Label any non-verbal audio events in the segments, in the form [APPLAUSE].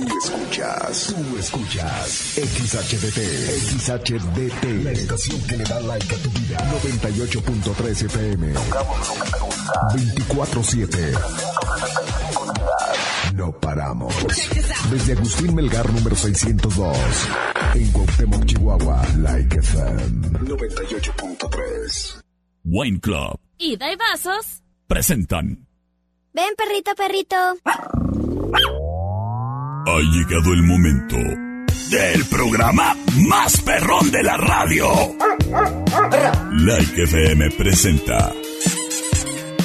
Tú escuchas, tú escuchas XHDT, XHDT, la estación que le da like a tu vida. 98.3 FM. 24-7. No paramos. Desde Agustín Melgar número 602. En Cuauhtémoc, Chihuahua. Like FM 98.3. Wine Club Ida y vasos. presentan. Ven, perrito, perrito. Ha llegado el momento del programa más perrón de la radio. Like FM presenta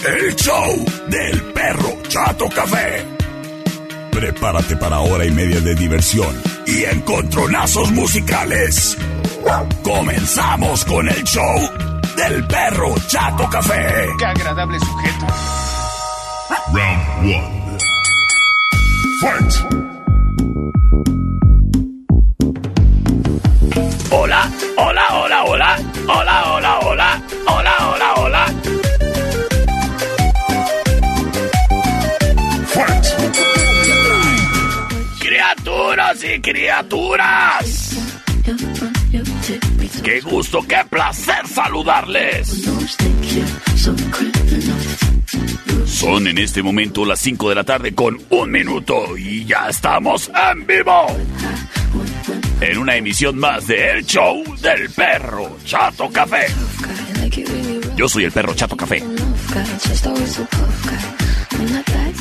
el show del perro Chato Café. Prepárate para hora y media de diversión y encontronazos musicales. Comenzamos con el show del perro Chato Café. Qué agradable sujeto. Round 1. Fight. Hola, hola, hola, hola, hola, hola, hola, hola, hola, hola. Criaturas y criaturas. Qué gusto, qué placer saludarles. Son en este momento las 5 de la tarde con un minuto y ya estamos en vivo. En una emisión más de El Show del Perro Chato Café. Yo soy el Perro Chato Café.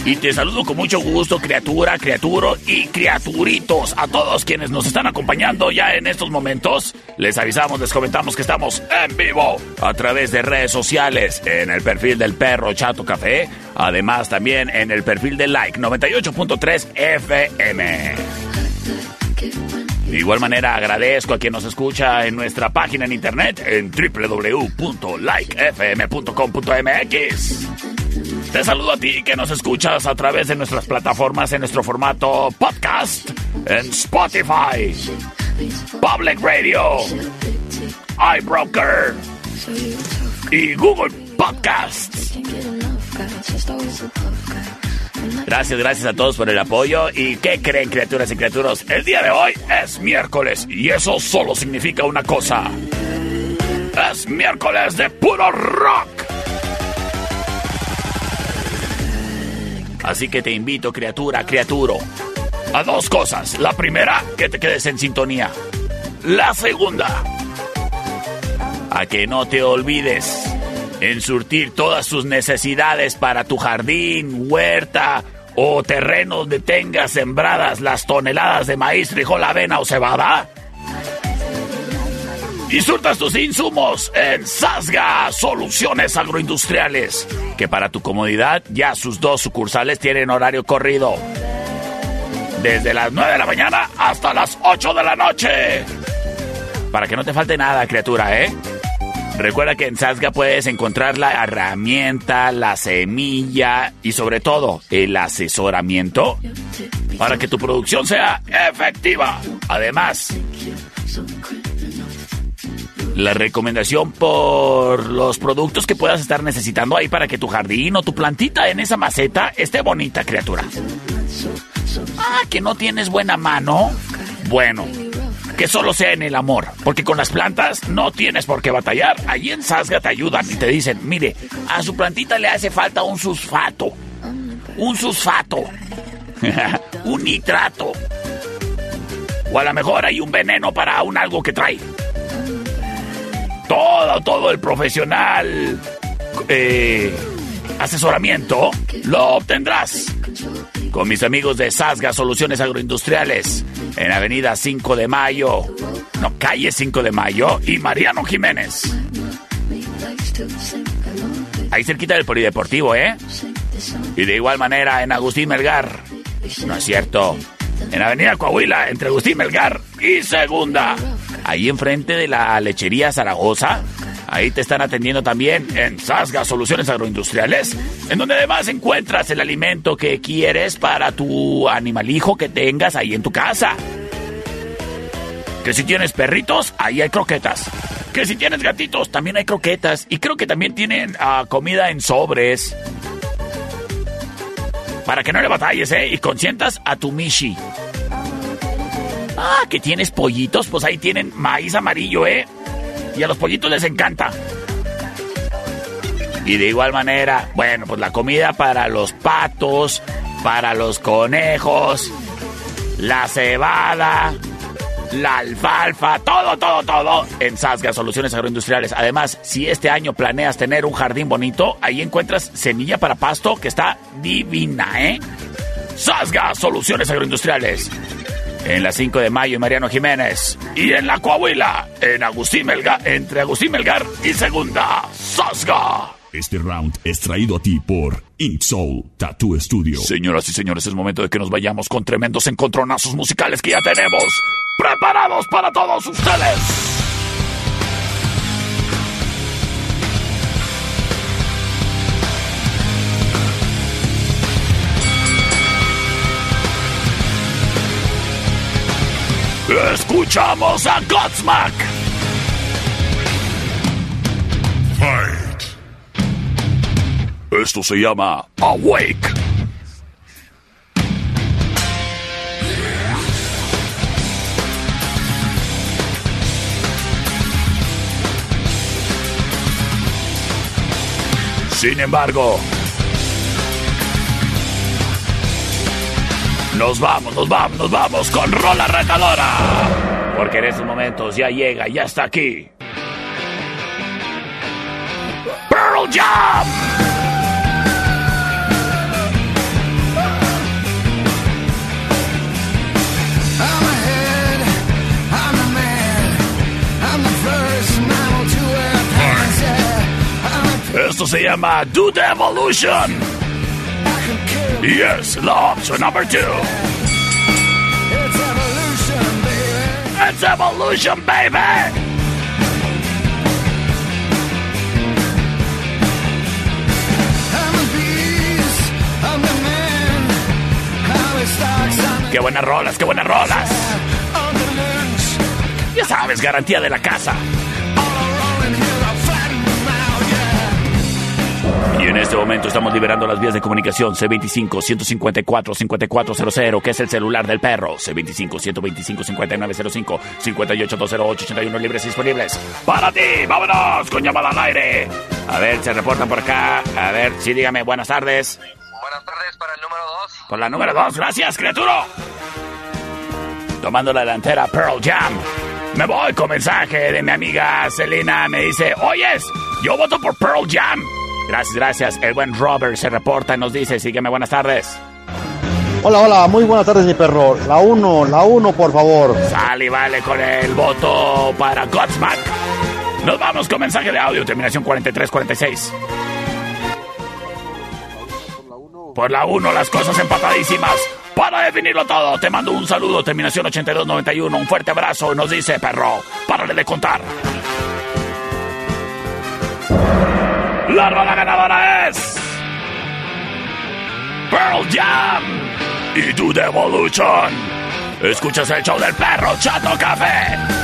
Y te saludo con mucho gusto, criatura, criaturo y criaturitos. A todos quienes nos están acompañando ya en estos momentos, les avisamos, les comentamos que estamos en vivo a través de redes sociales, en el perfil del perro Chato Café, además también en el perfil de Like 98.3 FM. De igual manera agradezco a quien nos escucha en nuestra página en internet en www.likefm.com.mx. Te saludo a ti que nos escuchas a través de nuestras plataformas en nuestro formato podcast en Spotify, Public Radio, iBroker y Google Podcasts. Gracias, gracias a todos por el apoyo. ¿Y qué creen, criaturas y criaturas? El día de hoy es miércoles y eso solo significa una cosa. Es miércoles de puro rock. Así que te invito, criatura, criaturo, a dos cosas. La primera, que te quedes en sintonía. La segunda, a que no te olvides en surtir todas sus necesidades para tu jardín, huerta o terreno donde tengas sembradas las toneladas de maíz, frijol, avena o cebada. Y surtas tus insumos en Sasga Soluciones Agroindustriales, que para tu comodidad ya sus dos sucursales tienen horario corrido. Desde las 9 de la mañana hasta las 8 de la noche. Para que no te falte nada, criatura, ¿eh? Recuerda que en Sasga puedes encontrar la herramienta, la semilla y sobre todo el asesoramiento para que tu producción sea efectiva. Además, la recomendación por los productos que puedas estar necesitando ahí para que tu jardín o tu plantita en esa maceta esté bonita, criatura. Ah, que no tienes buena mano. Bueno, que solo sea en el amor, porque con las plantas no tienes por qué batallar. Allí en Sasga te ayudan y te dicen, mire, a su plantita le hace falta un susfato, un susfato, [LAUGHS] un nitrato, o a lo mejor hay un veneno para un algo que trae. Todo, todo el profesional eh, asesoramiento lo obtendrás con mis amigos de Sasga Soluciones Agroindustriales en Avenida 5 de Mayo, no, calle 5 de Mayo y Mariano Jiménez. Ahí cerquita del Polideportivo, ¿eh? Y de igual manera en Agustín Melgar. No es cierto. En Avenida Coahuila, entre Agustín Melgar y Segunda. Ahí enfrente de la lechería Zaragoza. Ahí te están atendiendo también en Sasga Soluciones Agroindustriales, en donde además encuentras el alimento que quieres para tu animalijo que tengas ahí en tu casa. Que si tienes perritos, ahí hay croquetas. Que si tienes gatitos, también hay croquetas. Y creo que también tienen ah, comida en sobres. Para que no le batalles, ¿eh? Y consientas a tu Mishi. Ah, que tienes pollitos, pues ahí tienen maíz amarillo, ¿eh? Y a los pollitos les encanta. Y de igual manera, bueno, pues la comida para los patos, para los conejos, la cebada, la alfalfa, todo, todo, todo en Sasga Soluciones Agroindustriales. Además, si este año planeas tener un jardín bonito, ahí encuentras semilla para pasto que está divina, ¿eh? Sasga Soluciones Agroindustriales. En la 5 de mayo, Mariano Jiménez. Y en la Coahuila, en Agustín Melgar, entre Agustín Melgar y Segunda, Sasga. Este round es traído a ti por Ink Soul Tattoo Studio. Señoras y señores, es momento de que nos vayamos con tremendos encontronazos musicales que ya tenemos preparados para todos ustedes. Escuchamos a Godsmack. Fight. Esto se llama Awake. Sin embargo, nos vamos, nos vamos, nos vamos con Rola Retadora. Porque en estos momentos ya llega, ya está aquí. Pearl Jam. Esto se llama Do the Evolution. Yes, la option number two. it's evolution, baby. It's evolution, baby. I'm a beast, I'm the man, how it starts, I'm Qué buenas rolas, qué buenas rolas. Ya sabes, garantía de la casa. Y en este momento estamos liberando las vías de comunicación C25-154-5400, que es el celular del perro. C25-125-5905, 58-208-81 libres y disponibles. ¡Para ti! ¡Vámonos! Con llamada al aire. A ver, se reportan por acá. A ver, sí, dígame, buenas tardes. Buenas tardes para el número 2. Por la número 2, gracias, criatura. Tomando la delantera Pearl Jam. Me voy con mensaje de mi amiga Selena. Me dice, oyes, yo voto por Pearl Jam. Gracias, gracias. El buen Robert se reporta y nos dice, sígueme, buenas tardes. Hola, hola, muy buenas tardes, mi perro. La 1, la 1, por favor. Sale y vale con el voto para Godsmack. Nos vamos con mensaje de audio, terminación 4346. Por la 1, las cosas empatadísimas. Para definirlo todo, te mando un saludo, terminación 8291. Un fuerte abrazo. Nos dice, perro, párale de contar. La rola ganadora es. Pearl Jam y Do the Evolution. Escuchas el show del perro Chato Café.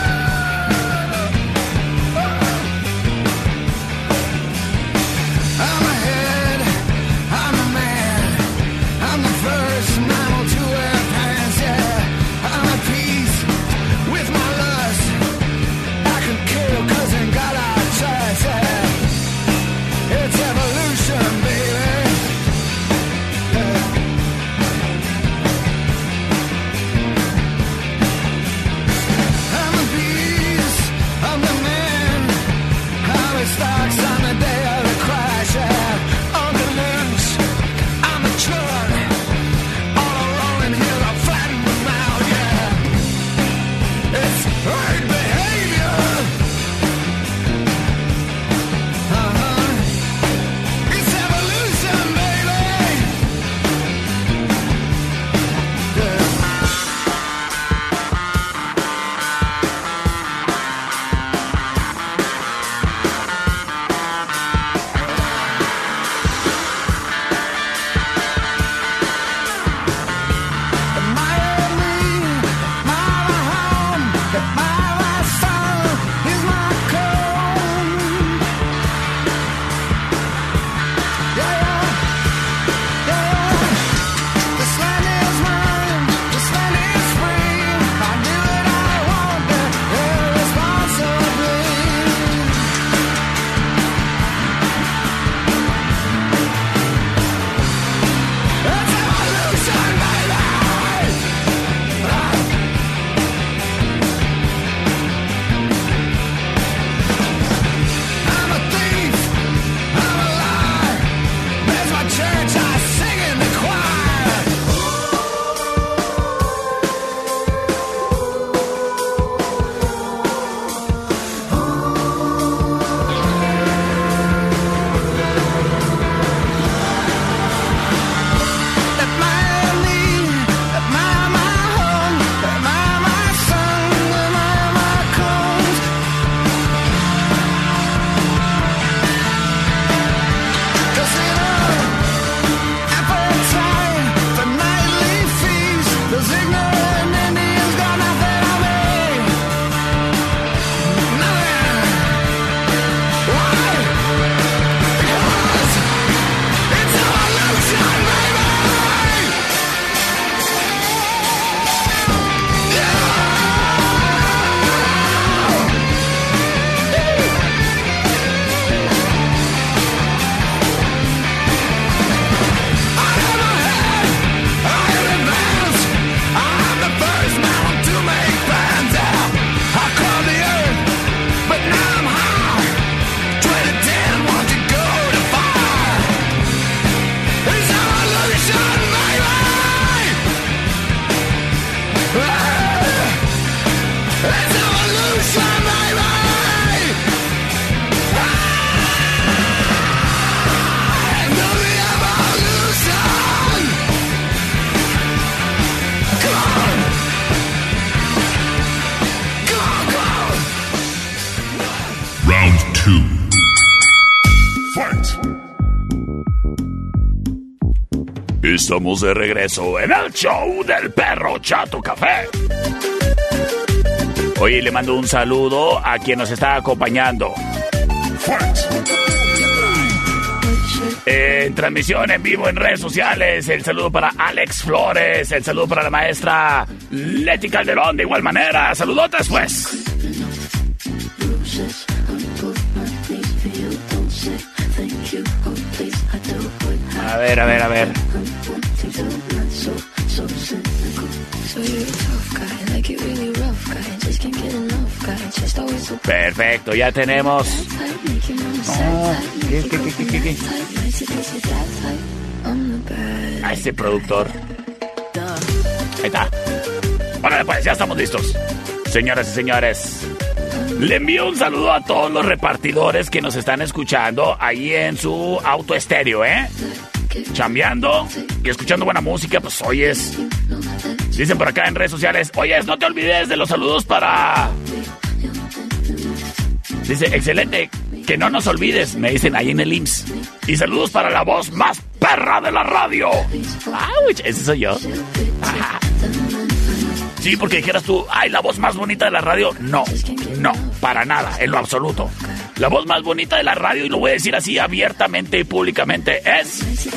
Estamos de regreso en el show del perro Chato Café. Oye, le mando un saludo a quien nos está acompañando. En transmisión en vivo en redes sociales, el saludo para Alex Flores, el saludo para la maestra Leti Calderón, de igual manera. Saludotes, pues. A ver, a ver, a ver. Perfecto, ya tenemos. ¿Qué, qué, qué, qué, qué? A este productor. Ahí está. Órale, pues, ya estamos listos. Señoras y señores, le envío un saludo a todos los repartidores que nos están escuchando ahí en su auto estéreo, ¿eh? Chambeando y escuchando buena música, pues oyes. Dicen por acá en redes sociales, oyes, no te olvides de los saludos para... Dice, excelente, que no nos olvides, me dicen ahí en el IMSS. Y saludos para la voz más perra de la radio. ¡Auch! Ese soy yo. Ajá. Sí, porque dijeras tú, ay, la voz más bonita de la radio. No, no, para nada, en lo absoluto. La voz más bonita de la radio, y lo voy a decir así abiertamente y públicamente, es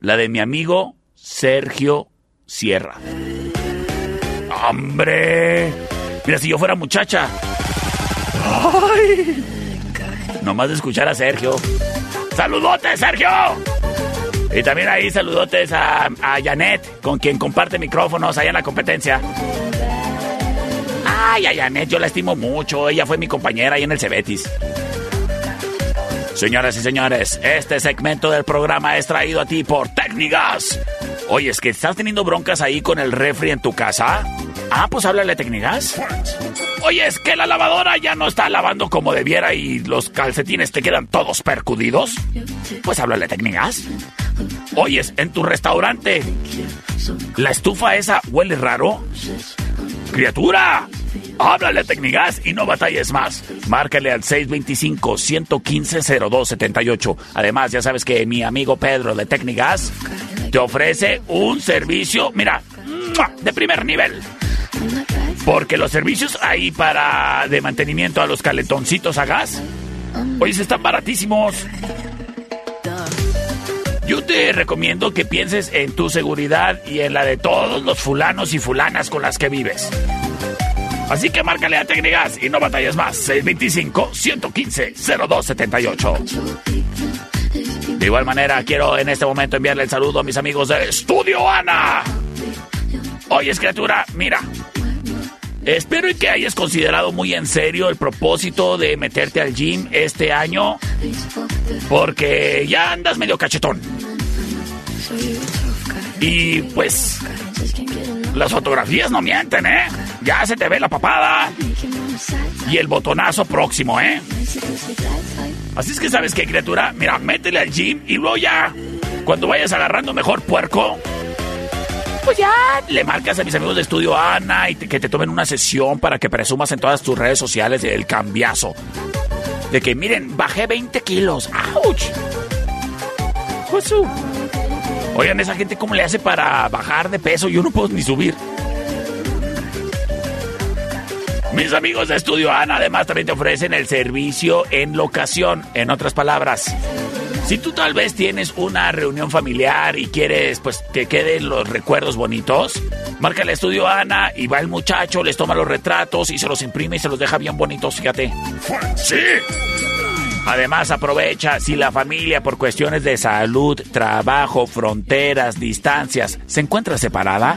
la de mi amigo Sergio Sierra. ¡Hombre! Mira, si yo fuera muchacha. ¡Ay! Nomás de escuchar a Sergio. ¡Saludotes, Sergio! Y también ahí saludotes a, Janet, con quien comparte micrófonos allá en la competencia. Ay, a Janet, yo la estimo mucho. Ella fue mi compañera ahí en el Cebetis. Señoras y señores, este segmento del programa es traído a ti por Tecnigas. Oye, es que estás teniendo broncas ahí con el refri en tu casa. Ah, pues háblale a Tecnigas. Oye, es que la lavadora ya no está lavando como debiera y los calcetines te quedan todos percudidos. Pues háblale a Tecnigas. Oyes, en tu restaurante, ¿la estufa esa huele raro? ¡Criatura! Háblale a Tecnigas y no batalles más. Márcale al 625-115-0278. Además, ya sabes que mi amigo Pedro de Tecnigas te ofrece un servicio, mira, de primer nivel. Porque los servicios ahí para de mantenimiento a los caletoncitos a gas, hoy están baratísimos. Yo te recomiendo que pienses en tu seguridad y en la de todos los fulanos y fulanas con las que vives. Así que márcale a Tecnigas y no batalles más. 625-115-0278. De igual manera, quiero en este momento enviarle el saludo a mis amigos de Estudio Ana. Oye, criatura, mira. Espero que hayas considerado muy en serio el propósito de meterte al gym este año. Porque ya andas medio cachetón. Y pues las fotografías no mienten, ¿eh? Ya se te ve la papada. Y el botonazo próximo, ¿eh? Así es que sabes qué, criatura. Mira, métele al gym y luego ya, cuando vayas agarrando mejor puerco, pues ya le marcas a mis amigos de estudio Ana y que te tomen una sesión para que presumas en todas tus redes sociales el cambiazo. De que miren, bajé 20 kilos. ¡Auch! Josu. Oigan, esa gente cómo le hace para bajar de peso. Yo no puedo ni subir. Mis amigos de Estudio Ana además también te ofrecen el servicio en locación. En otras palabras, si tú tal vez tienes una reunión familiar y quieres pues que queden los recuerdos bonitos, marca el Estudio Ana y va el muchacho, les toma los retratos y se los imprime y se los deja bien bonitos, fíjate. ¡Sí! Además, aprovecha si la familia por cuestiones de salud, trabajo, fronteras, distancias se encuentra separada.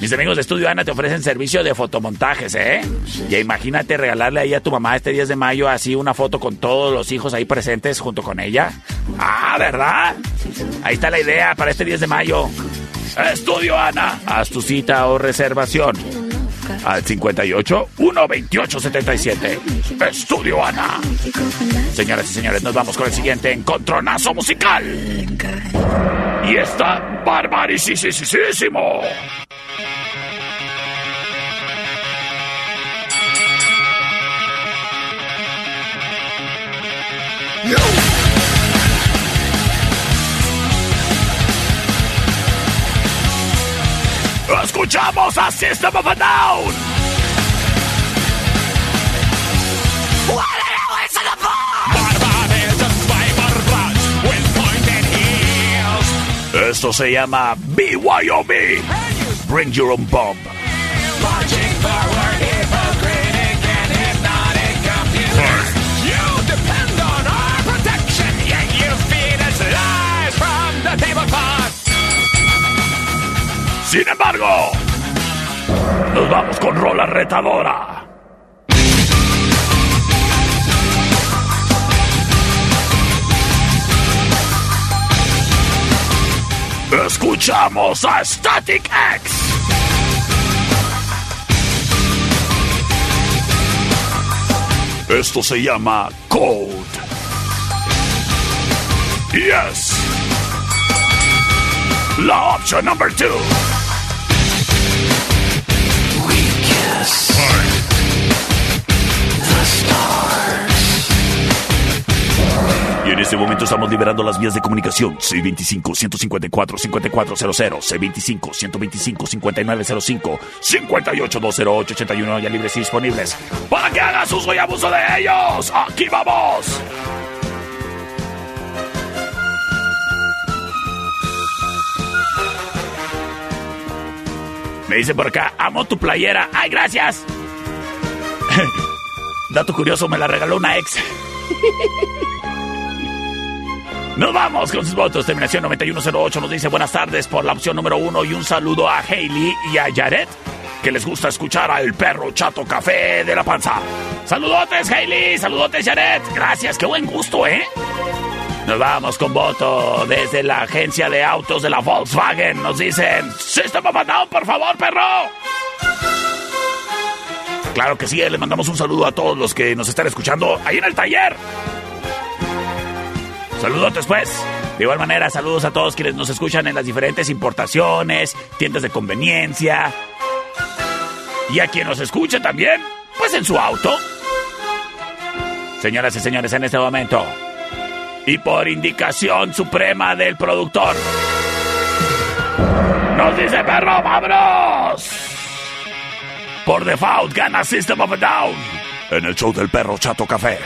Mis amigos de Estudio Ana te ofrecen servicio de fotomontajes, ¿eh? Ya imagínate regalarle ahí a tu mamá este 10 de mayo así una foto con todos los hijos ahí presentes junto con ella. Ah, ¿verdad? Ahí está la idea para este 10 de mayo. Estudio Ana, haz tu cita o reservación al 58 128 77. Estudio Ana. Señoras y señores, nos vamos con el siguiente encontronazo musical. Y está barbaricísimo. Escuchamos a System of a Down. Esto se llama BYOB. Bring your own bomb. Sin embargo, nos vamos con rola retadora. Escuchamos a Static X. Esto se llama Code. Yes. La opción number two. Y en este momento estamos liberando las vías de comunicación. C25-154-5400, C25-125-5905, 58-208-81 ya libres y disponibles. Para que hagas uso y abuso de ellos. ¡Aquí vamos! Me dice por acá, amo tu playera. ¡Ay, gracias! [LAUGHS] Dato curioso, me la regaló una ex. [LAUGHS] Nos vamos con sus votos. Terminación 9108 nos dice buenas tardes por la opción número uno y un saludo a Hailey y a Jared, que les gusta escuchar al perro chato café de la panza. Saludotes, Hailey. Saludotes, Jared. Gracias, qué buen gusto, ¿eh? Nos vamos con voto desde la agencia de autos de la Volkswagen. Nos dicen, System of por favor, perro. Claro que sí, les mandamos un saludo a todos los que nos están escuchando ahí en el taller. Saludos pues. De igual manera, saludos a todos quienes nos escuchan en las diferentes importaciones, tiendas de conveniencia. Y a quien nos escucha también, pues en su auto. Señoras y señores, en este momento, y por indicación suprema del productor, nos dice perro, vámonos. Por default gana System of a Down en el show del perro Chato Café.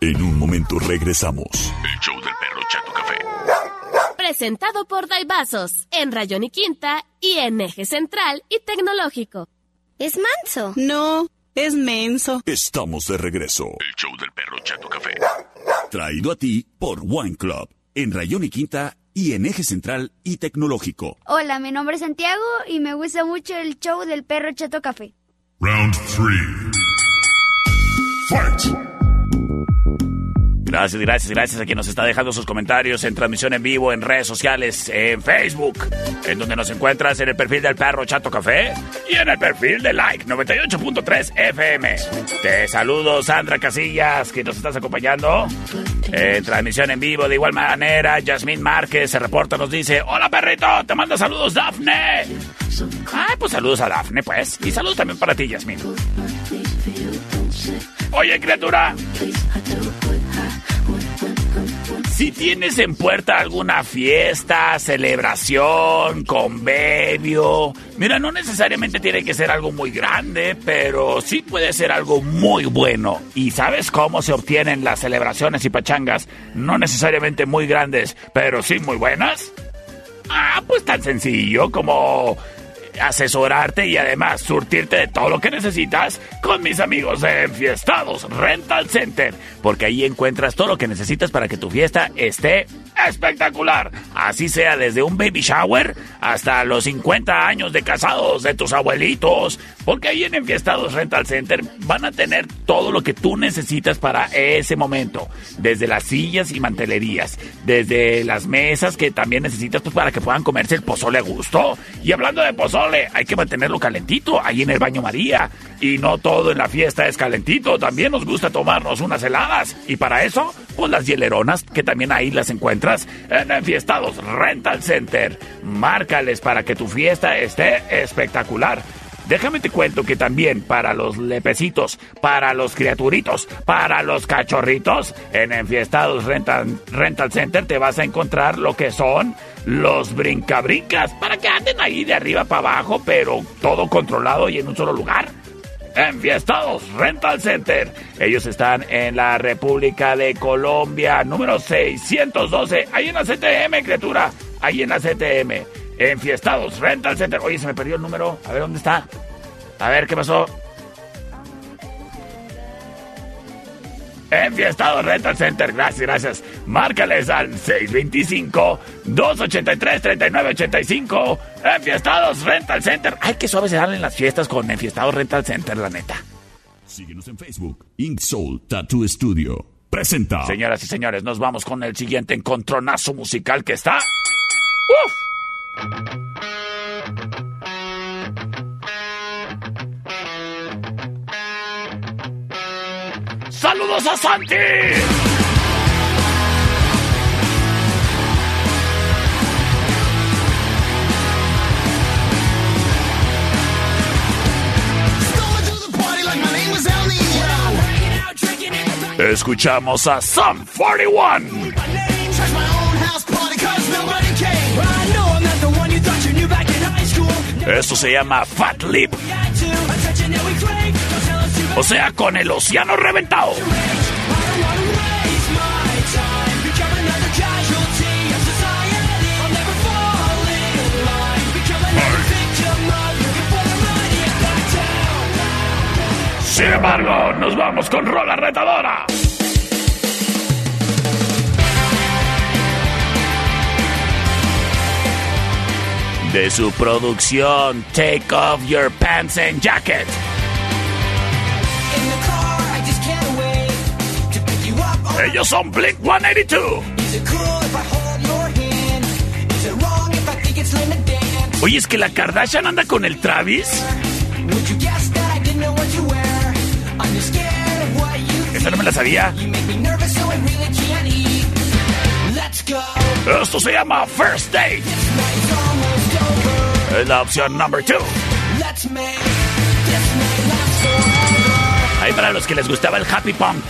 En un momento regresamos. El show del perro Chato Café. Presentado por Daibazos, en Rayón y Quinta y en Eje Central y Tecnológico. ¿Es manso? No, es menso. Estamos de regreso. El show del perro Chato Café. Traído a ti por Wine Club, en Rayón y Quinta y en Eje Central y Tecnológico. Hola, mi nombre es Santiago y me gusta mucho el show del perro Chato Café. Round 3. Gracias, gracias, gracias a quien nos está dejando sus comentarios en transmisión en vivo, en redes sociales, en Facebook, en donde nos encuentras en el perfil del perro Chato Café y en el perfil de Like 98.3 FM. Te saludo, Sandra Casillas, que nos estás acompañando en transmisión en vivo. De igual manera, Yasmín Márquez se reporta, nos dice: Hola perrito, te manda saludos, Dafne. Ay, pues saludos a Dafne, pues. Y saludos también para ti, Yasmín. Oye, criatura. Si tienes en puerta alguna fiesta, celebración, convenio, mira, no necesariamente tiene que ser algo muy grande, pero sí puede ser algo muy bueno. ¿Y sabes cómo se obtienen las celebraciones y pachangas? No necesariamente muy grandes, pero sí muy buenas. Ah, pues tan sencillo como asesorarte y además surtirte de todo lo que necesitas con mis amigos de Enfiestados Rental Center, porque ahí encuentras todo lo que necesitas para que tu fiesta esté espectacular. Así sea desde un baby shower hasta los 50 años de casados de tus abuelitos, porque ahí en Enfiestados Rental Center van a tener todo lo que tú necesitas para ese momento, desde las sillas y mantelerías, desde las mesas que también necesitas pues, para que puedan comerse el pozole a gusto. Y hablando de pozole, hay que mantenerlo calentito ahí en el baño María. Y no todo en la fiesta es calentito, también nos gusta tomarnos unas heladas. Y para eso, pues las hieleronas, que también ahí las encuentras en Enfiestados Rental Center. Márcales para que tu fiesta esté espectacular. Déjame te cuento que también para los lepecitos, para los criaturitos, para los cachorritos, en Enfiestados Rental, Rental Center te vas a encontrar lo que son los brincabrincas, para que anden ahí de arriba para abajo, pero todo controlado y en un solo lugar. Enfiestados Rental Center. Ellos están en la República de Colombia, número 612, ahí en la CTM, criatura, ahí en la CTM. Enfiestados Rental Center. Oye, se me perdió el número. A ver dónde está. A ver qué pasó. Enfiestados Rental Center. Gracias, gracias. Márcales al 625-283-3985. Enfiestados Rental Center. Ay, qué suave se dan en las fiestas con Enfiestados Rental Center, la neta. Síguenos en Facebook. Ink Soul Tattoo Studio. Presenta. Señoras y señores, nos vamos con el siguiente encontronazo musical que está. ¡Uf! ¡Saludos a Santi! Escuchamos a Sum 41. Esto se llama Fat Lip. O sea, con el océano reventado. Sin embargo, nos vamos con Rola Retadora. De su producción Take Off Your Pants and Jacket. Ellos son Blink 182. Oye, es que la Kardashian anda con el Travis. Esta no me la sabía. Esto se llama First Date. Es la opción number two. Ahí para los que les gustaba el happy punk.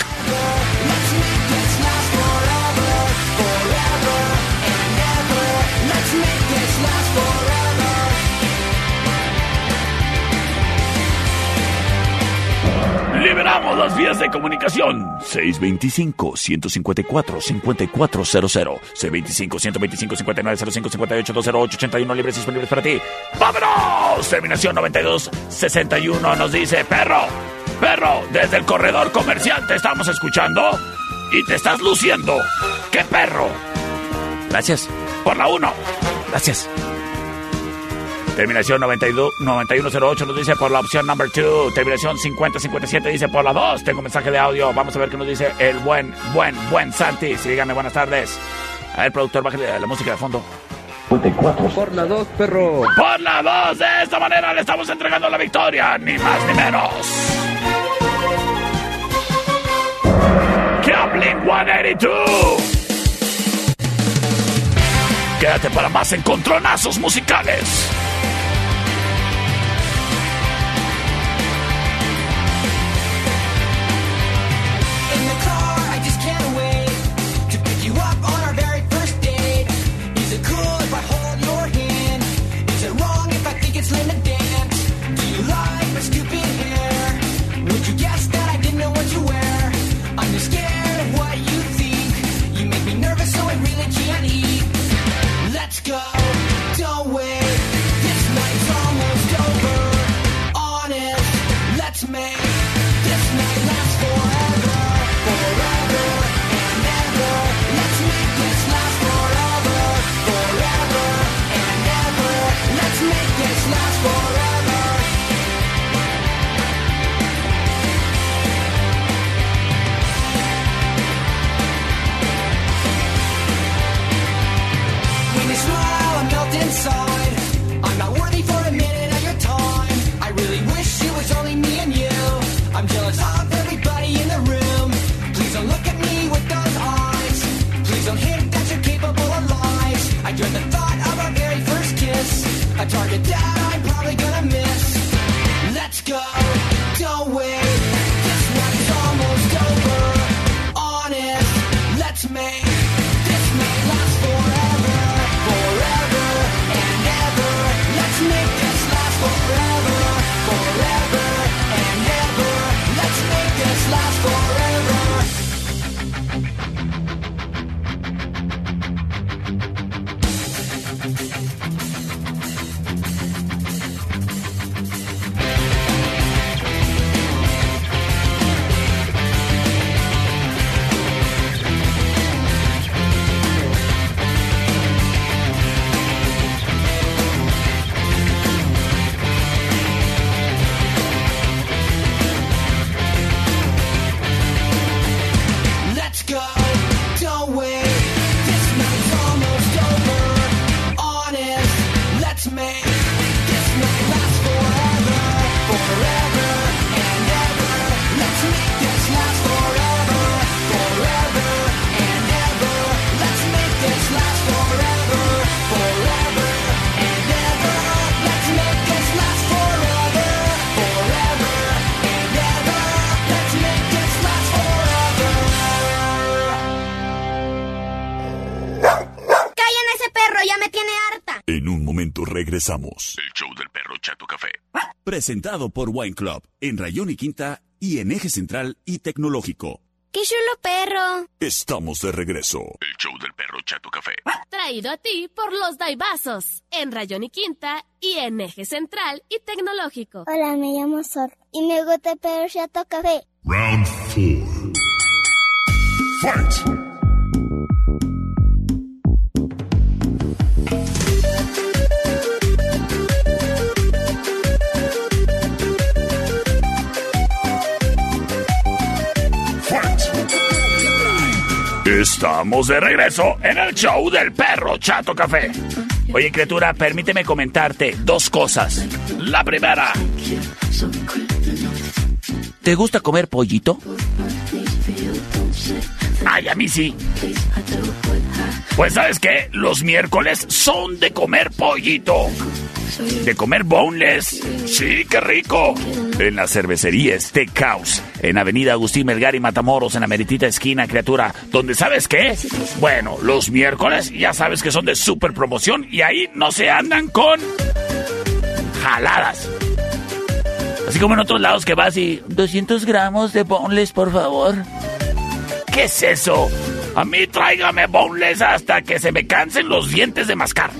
Regalamos las vías de comunicación. 625-154-5400. C25-125-5905-58-208-81 libres disponibles para ti. ¡Vámonos! Terminación 92-61 nos dice, perro, perro, desde el corredor comercial te estamos escuchando y te estás luciendo. ¡Qué perro! Gracias. Por la 1. Gracias. Terminación 92, 9108 nos dice por la opción number 2. Terminación 5057 dice por la 2. Tengo un mensaje de audio. Vamos a ver qué nos dice el buen, buen, buen Santi. Sí, dígame buenas tardes. A ver, productor, bájale la música de fondo. Por la 2, perro. Por la 2. De esta manera le estamos entregando la victoria. Ni más ni menos. Blink 182. Quédate para más encontronazos musicales. Inside. I'm not worthy for a minute of your time. I really wish it was only me and you. I'm jealous of everybody in the room. Please don't look at me with those eyes. Please don't hint that you're capable of lies. I dread the thought of our very first kiss. A target that regresamos. El show del perro Chato Café. Presentado por Wine Club en Rayón y Quinta y en Eje Central y Tecnológico. ¡Qué chulo perro! Estamos de regreso. El show del perro Chato Café. Traído a ti por los Daibazos, en Rayón y Quinta y en Eje Central y Tecnológico. Hola, me llamo Sol y me gusta el perro chato café. Round four. Fight! Fight! Estamos de regreso en el show del perro Chato Café. Oye, criatura, permíteme comentarte dos cosas. La primera. ¿Te gusta comer pollito? Ay, a mí sí. Pues sabes qué, los miércoles son de comer pollito. De comer boneless. Sí, qué rico. En la cervecería Steakhouse. En Avenida Agustín Melgar y Matamoros, en la meritita esquina, criatura. Donde sabes qué? Bueno, los miércoles ya sabes que son de super promoción y ahí no se andan con jaladas. Así como en otros lados que vas y 200 gramos de boneless, por favor. ¿Qué es eso? A mí tráigame boneless hasta que se me cansen los dientes de mascar.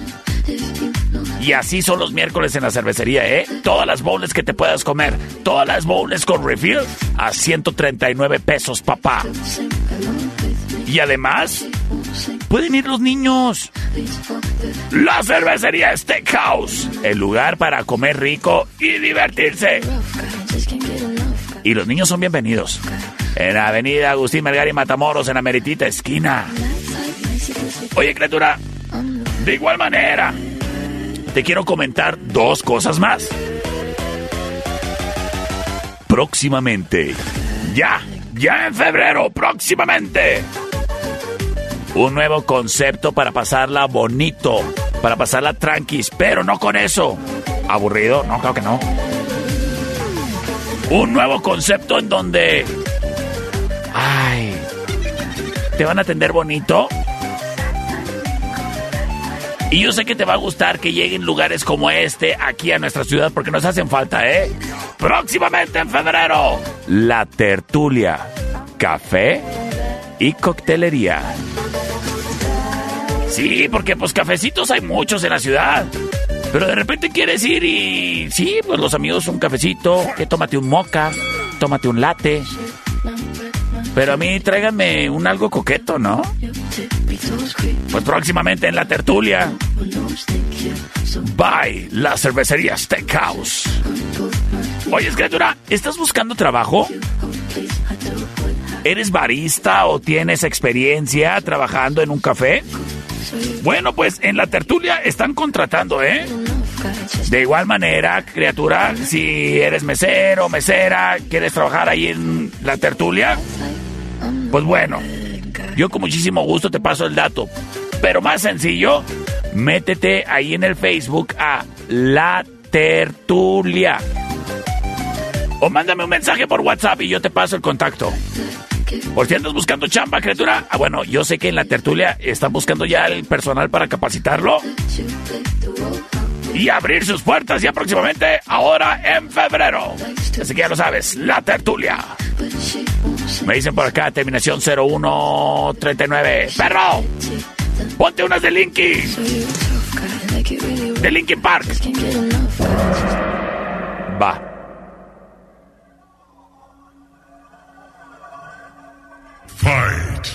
Y así son los miércoles en la cervecería, ¿eh? Todas las bowls que te puedas comer, todas las bowls con refill a 139 pesos, papá. Y además, pueden ir los niños. La cervecería Steakhouse, el lugar para comer rico y divertirse. Y los niños son bienvenidos. En la avenida Agustín y Matamoros, en la meritita esquina. Oye, criatura, de igual manera, te quiero comentar dos cosas más. Próximamente, ya, ya en febrero, próximamente, un nuevo concepto para pasarla bonito, para pasarla tranquis, pero no con eso. ¿Aburrido? No, creo que no. Un nuevo concepto en donde... Ay, ¿te van a atender bonito? Y yo sé que te va a gustar que lleguen lugares como este aquí a nuestra ciudad porque nos hacen falta, ¿eh? Próximamente en febrero, la tertulia, café y coctelería. Sí, porque pues cafecitos hay muchos en la ciudad. Pero de repente quieres ir y... Sí, pues los amigos un cafecito, que tómate un moca, tómate un latte. Pero a mí tráiganme un algo coqueto, ¿no? Pues próximamente en la tertulia. Bye, la cervecería Steakhouse. Oye, criatura, ¿estás buscando trabajo? ¿Eres barista o tienes experiencia trabajando en un café? Bueno, pues en la tertulia están contratando, ¿eh? De igual manera, criatura, si eres mesero, mesera, quieres trabajar ahí en la tertulia, pues bueno, yo con muchísimo gusto te paso el dato. Pero más sencillo, métete ahí en el Facebook a La Tertulia. O mándame un mensaje por WhatsApp y yo te paso el contacto. Por si andas buscando chamba, criatura. Ah, bueno, yo sé que en la tertulia están buscando ya el personal para capacitarlo. Y abrir sus puertas ya próximamente, ahora en febrero. Así que ya lo sabes, la tertulia. Me dicen por acá, terminación 0139. ¡Perro! Ponte unas de Linky. De Linkin Park. Va. Fight.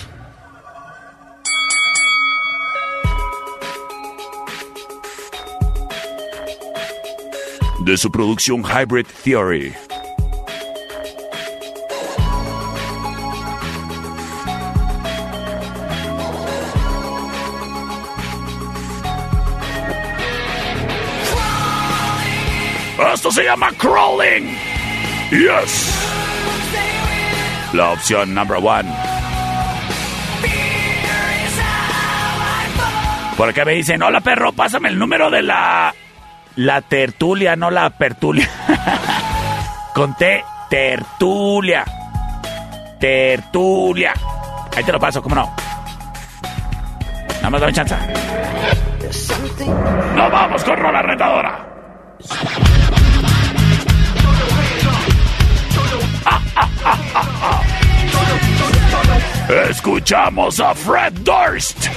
De su producción Hybrid Theory. Se llama crawling. Yes. La opción number one. Por acá me dicen, hola perro, pásame el número de la... La tertulia, no la apertulia. [LAUGHS] Conté tertulia. Tertulia. Ahí te lo paso, ¿cómo no? Nada más dame chance. ¡Nos vamos con rola retadora! [LAUGHS] Escuchamos a Fred Durst.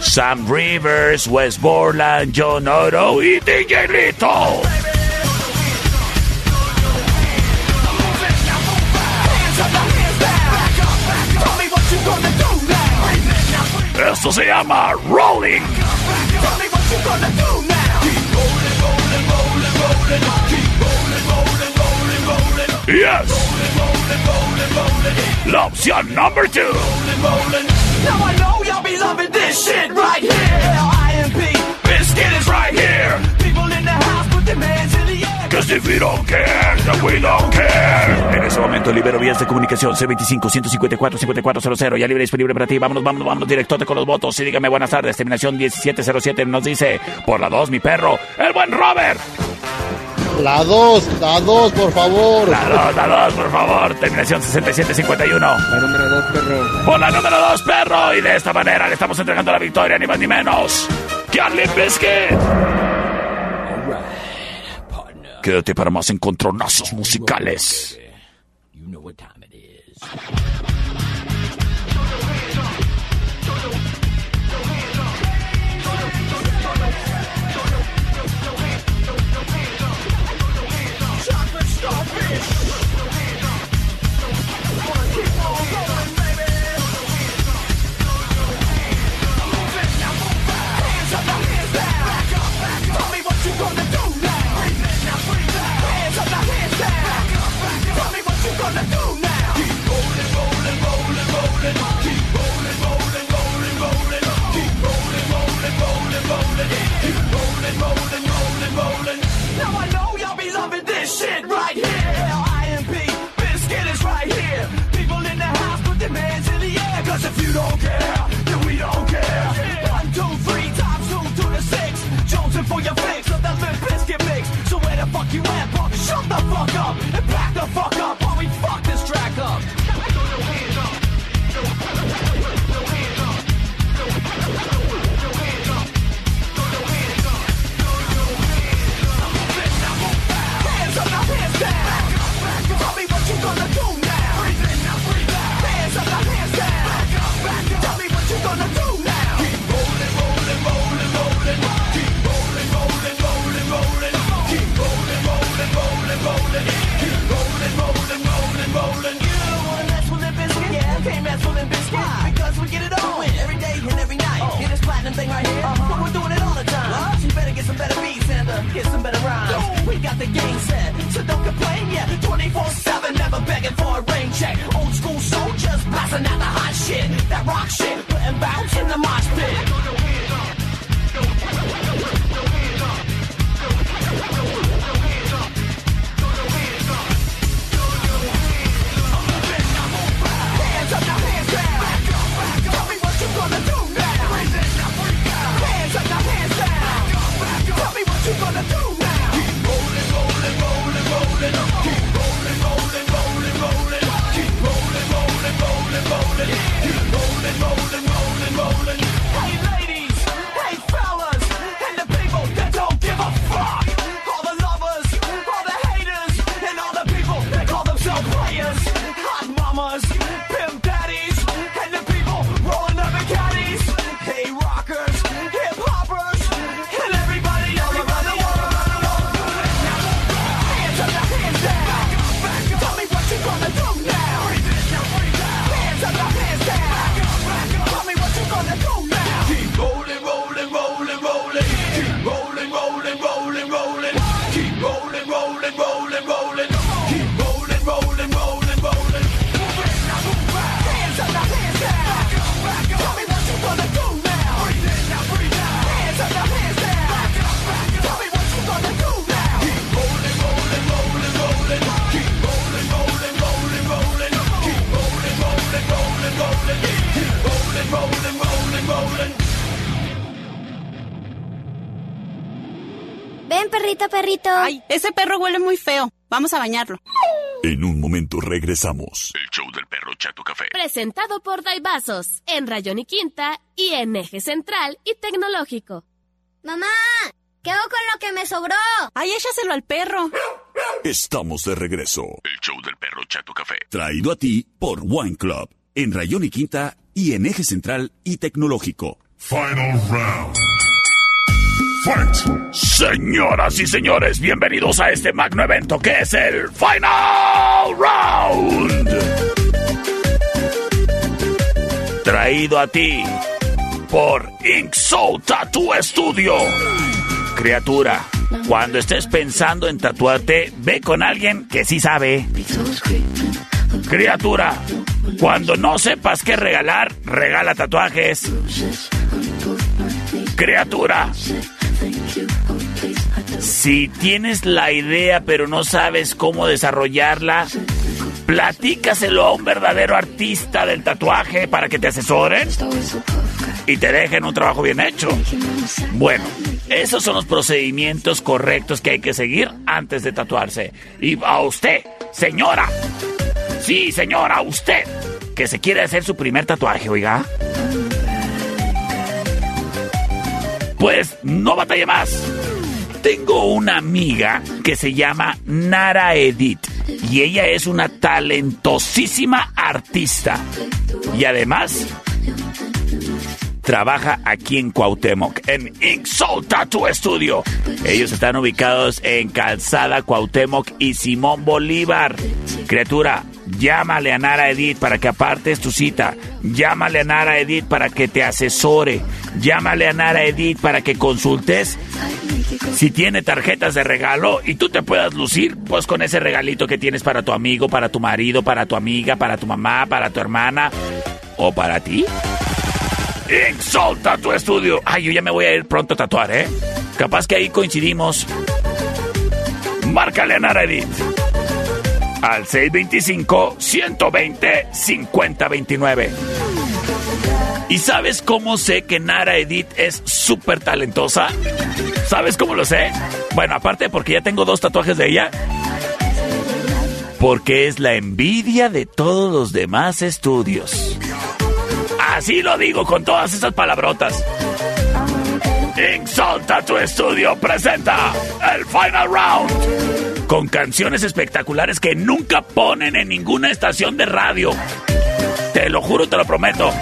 Sam Rivers, Wes Borland, John Otto y DJ Lito. Esto se llama Rolling. Yes. La opción number two. Now I know y'all be loving this shit right here. IMP, biscuit is right here. People in the house put their hands in the air. Cause if we don't care, then we don't care. En ese momento libero vías de comunicación C25-154-5400. Ya libre y disponible para ti. Vámonos, vámonos, vámonos directote con los votos. Y dígame buenas tardes. Terminación 1707 nos dice, por la 2, mi perro, el buen Robert. La 2, la 2, por favor. La 2, la 2, por favor. Terminación 6751. La número 2, perro. Por la número 2, perro. Y de esta manera le estamos entregando la victoria, ni más ni menos. Que a Limp Bizkit. Quédate para más encontronazos musicales. Now shit right here. IMP, Biscuit is right here. People in the house put their hands in the air. Cause if you don't care, then we don't care. One, two, three times two to the six. Jonesing for your fix get some better rhymes. We got the game set, so don't complain. Yeah, 24/7, never begging for a rain check. Old school soldiers blasting out the hot shit, that rock shit, putting bounce in the mosh pit. Vamos a bañarlo. En un momento regresamos. El show del perro Chato Café. Presentado por Daibazos, en Rayón y Quinta y en Eje Central y Tecnológico. Mamá, ¿qué hago con lo que me sobró? Ay, échaselo al perro. Estamos de regreso. El show del perro Chato Café. Traído a ti por Wine Club. En Rayón y Quinta y en Eje Central y Tecnológico. Final round. Señoras y señores, bienvenidos a este magno evento que es el Final Round. Traído a ti por Ink Soul Tattoo Studio. Criatura, cuando estés pensando en tatuarte, ve con alguien que sí sabe. Criatura, cuando no sepas qué regalar, regala tatuajes. Criatura, si tienes la idea pero no sabes cómo desarrollarla, platícaselo a un verdadero artista del tatuaje para que te asesoren y te dejen un trabajo bien hecho. Bueno, esos son los procedimientos correctos que hay que seguir antes de tatuarse. Y a usted, señora, sí, señora, usted, que se quiere hacer su primer tatuaje, oiga. Pues no batalle más. tengo una amiga que se llama Nara Edith y ella es una talentosísima artista. Y además trabaja aquí en Cuauhtémoc, en Ink Soul Tattoo Studio. Ellos están ubicados en Calzada Cuauhtémoc y Simón Bolívar. Criatura, llámale a Nara Edith para que apartes tu cita. Llámale a Nara Edith para que te asesore. Llámale a Nara Edith para que consultes si tiene tarjetas de regalo y tú te puedas lucir pues con ese regalito que tienes para tu amigo, para tu marido, para tu amiga, para tu mamá, para tu hermana o para ti. Exalta tu estudio. Ay, yo ya me voy a ir pronto a tatuar, ¿eh? Capaz que ahí coincidimos. Márcale a Nara Edith. Al 625-120-5029. ¿Y sabes cómo sé que Nara Edith es súper talentosa? ¿Sabes cómo lo sé? Bueno, aparte porque ya tengo dos tatuajes de ella. Porque es la envidia de todos los demás estudios. Así lo digo con todas esas palabrotas. Exalta tu estudio presenta el Final Round. Con canciones espectaculares que nunca ponen en ninguna estación de radio. Te lo juro, te lo prometo.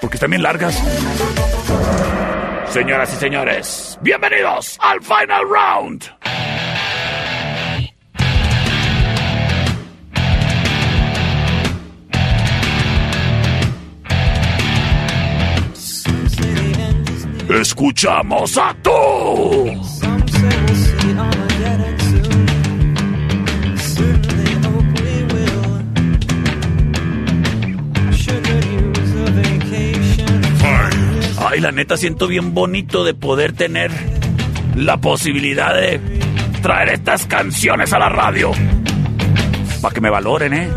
Porque están bien largas. Señoras y señores, bienvenidos al Final Round. Escuchamos a tú. Ay, la neta siento bien bonito de poder tener la posibilidad de traer estas canciones a la radio. Para que me valoren, ¿eh?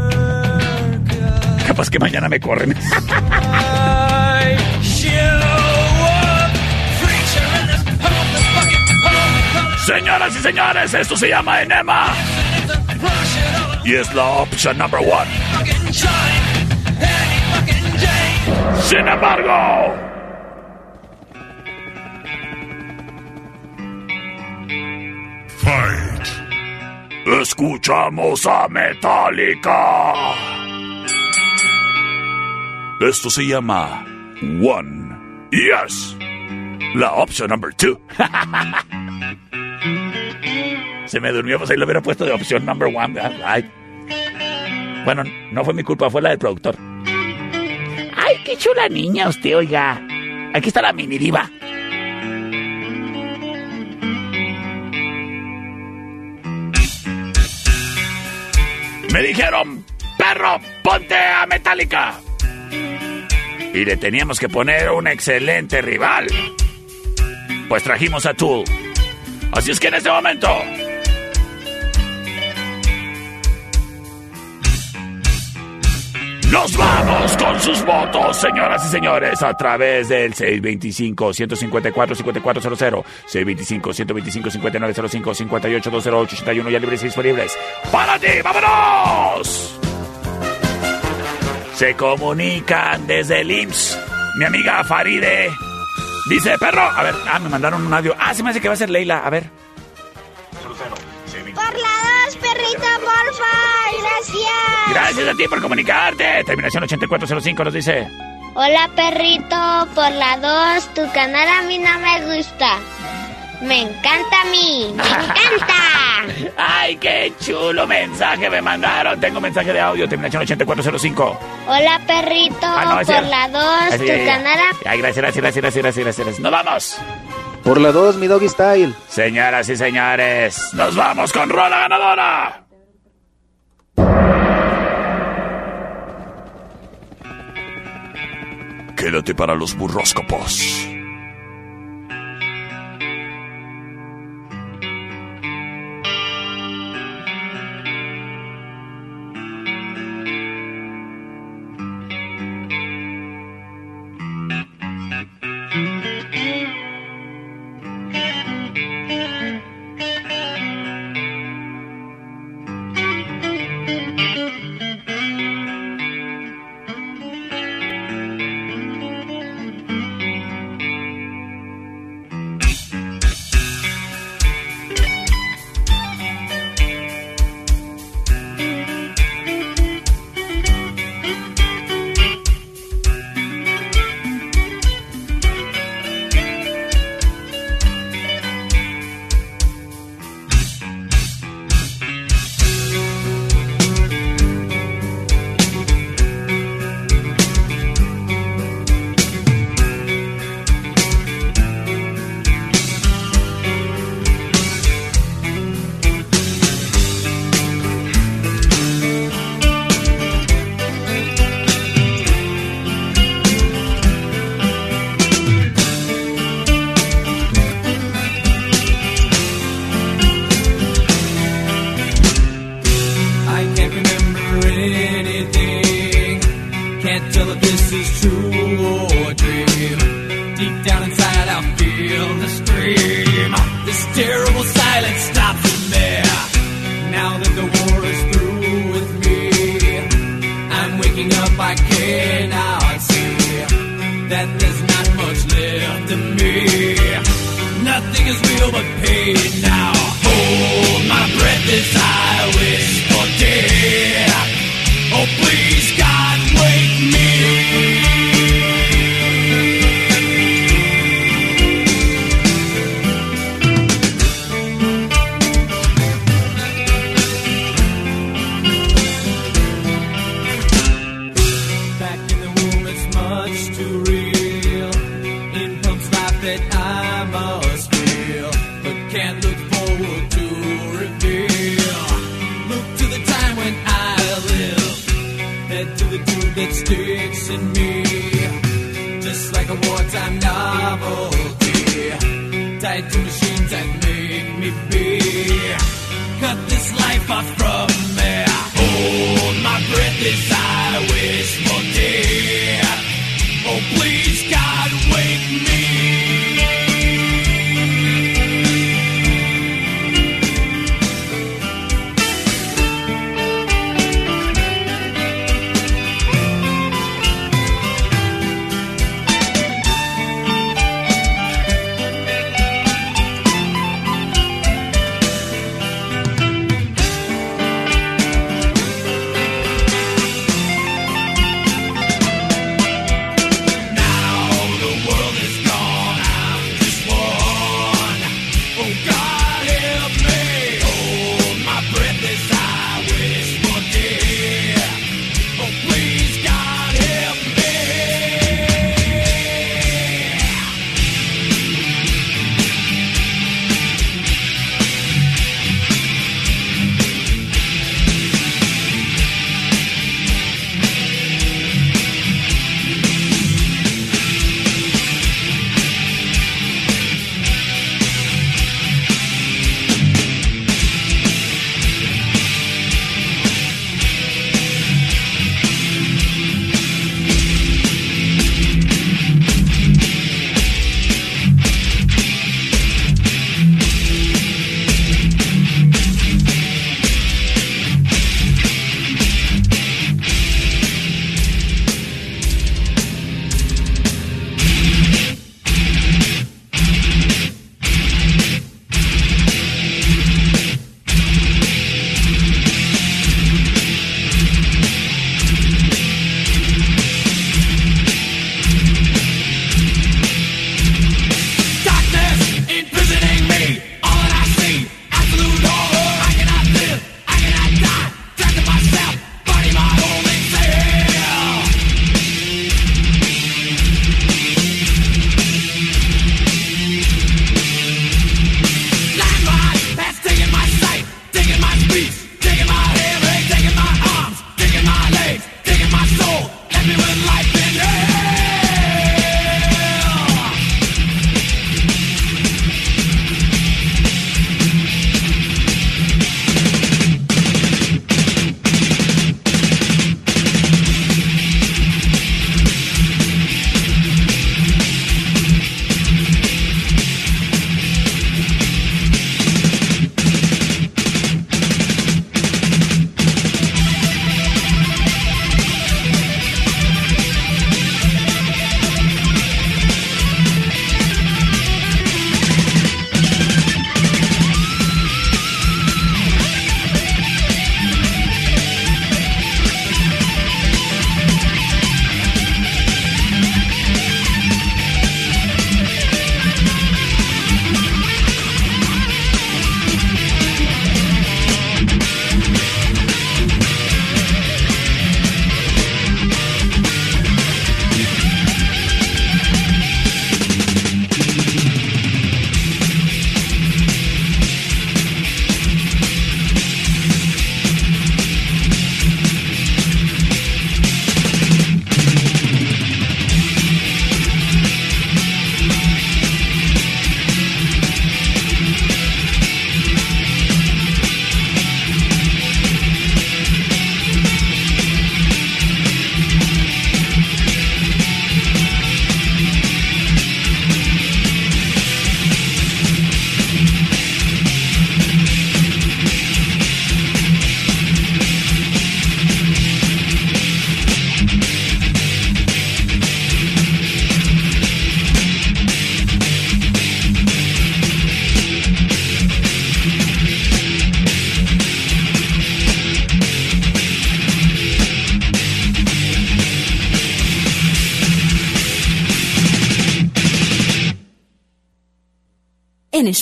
Capaz que mañana me corren. [LAUGHS] Señoras y señores, esto se llama Enema. Y es la opción number one. Sin embargo, escuchamos a Metallica. Esto se llama One. Yes. La opción number two. [LAUGHS] Se me durmió, pues ahí lo hubiera puesto de opción number one. Ay. Bueno, no fue mi culpa, fue la del productor. Ay, qué chula niña usted, oiga. Aquí está la mini diva. Me dijeron, perro, ponte a Metallica. Y le teníamos que poner un excelente rival. Pues trajimos a Tool. Así es que en este momento Nos vamos con sus votos, señoras y señores, a través del 625-154-5400, 625-125-5905, 58-208-81, ya libres y disponibles. ¡Para ti, vámonos! Se comunican desde el IMSS. Mi amiga Faride dice, perro, a ver, ah, me mandaron un audio. Ah, se me hace que va a ser Leila, a ver. Por la porfa. Gracias. Gracias a ti por comunicarte. Terminación 8405 nos dice. Hola, perrito. Por la dos, tu canal a mí no me gusta. Me encanta a mí. Me [LAUGHS] encanta. ¡Ay, qué chulo mensaje me mandaron! Tengo mensaje de audio, terminación 8405. Hola, perrito. Ah, no, por la dos, Ese tu ya, ya, ya. canal a... Ay, gracias, gracias, gracias, gracias, gracias, gracias. ¡Nos vamos! Por la 2, mi doggy style. Señoras y señores, nos vamos con Rola Ganadora. Quédate para los burróscopos.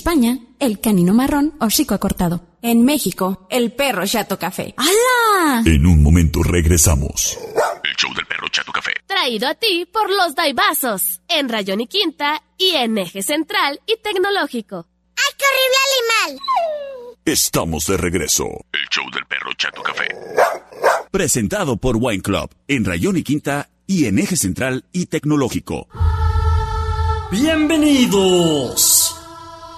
España, el canino marrón hocico acortado. En México, el perro chato café. ¡Hala! En un momento regresamos. El show del perro Chato Café. Traído a ti por los Daibazos. En Rayón y Quinta y en Eje Central y Tecnológico. ¡Ay, qué horrible animal! Estamos de regreso. El show del perro Chato Café. Presentado por Wine Club en Rayón y Quinta y en Eje Central y Tecnológico. Bienvenidos.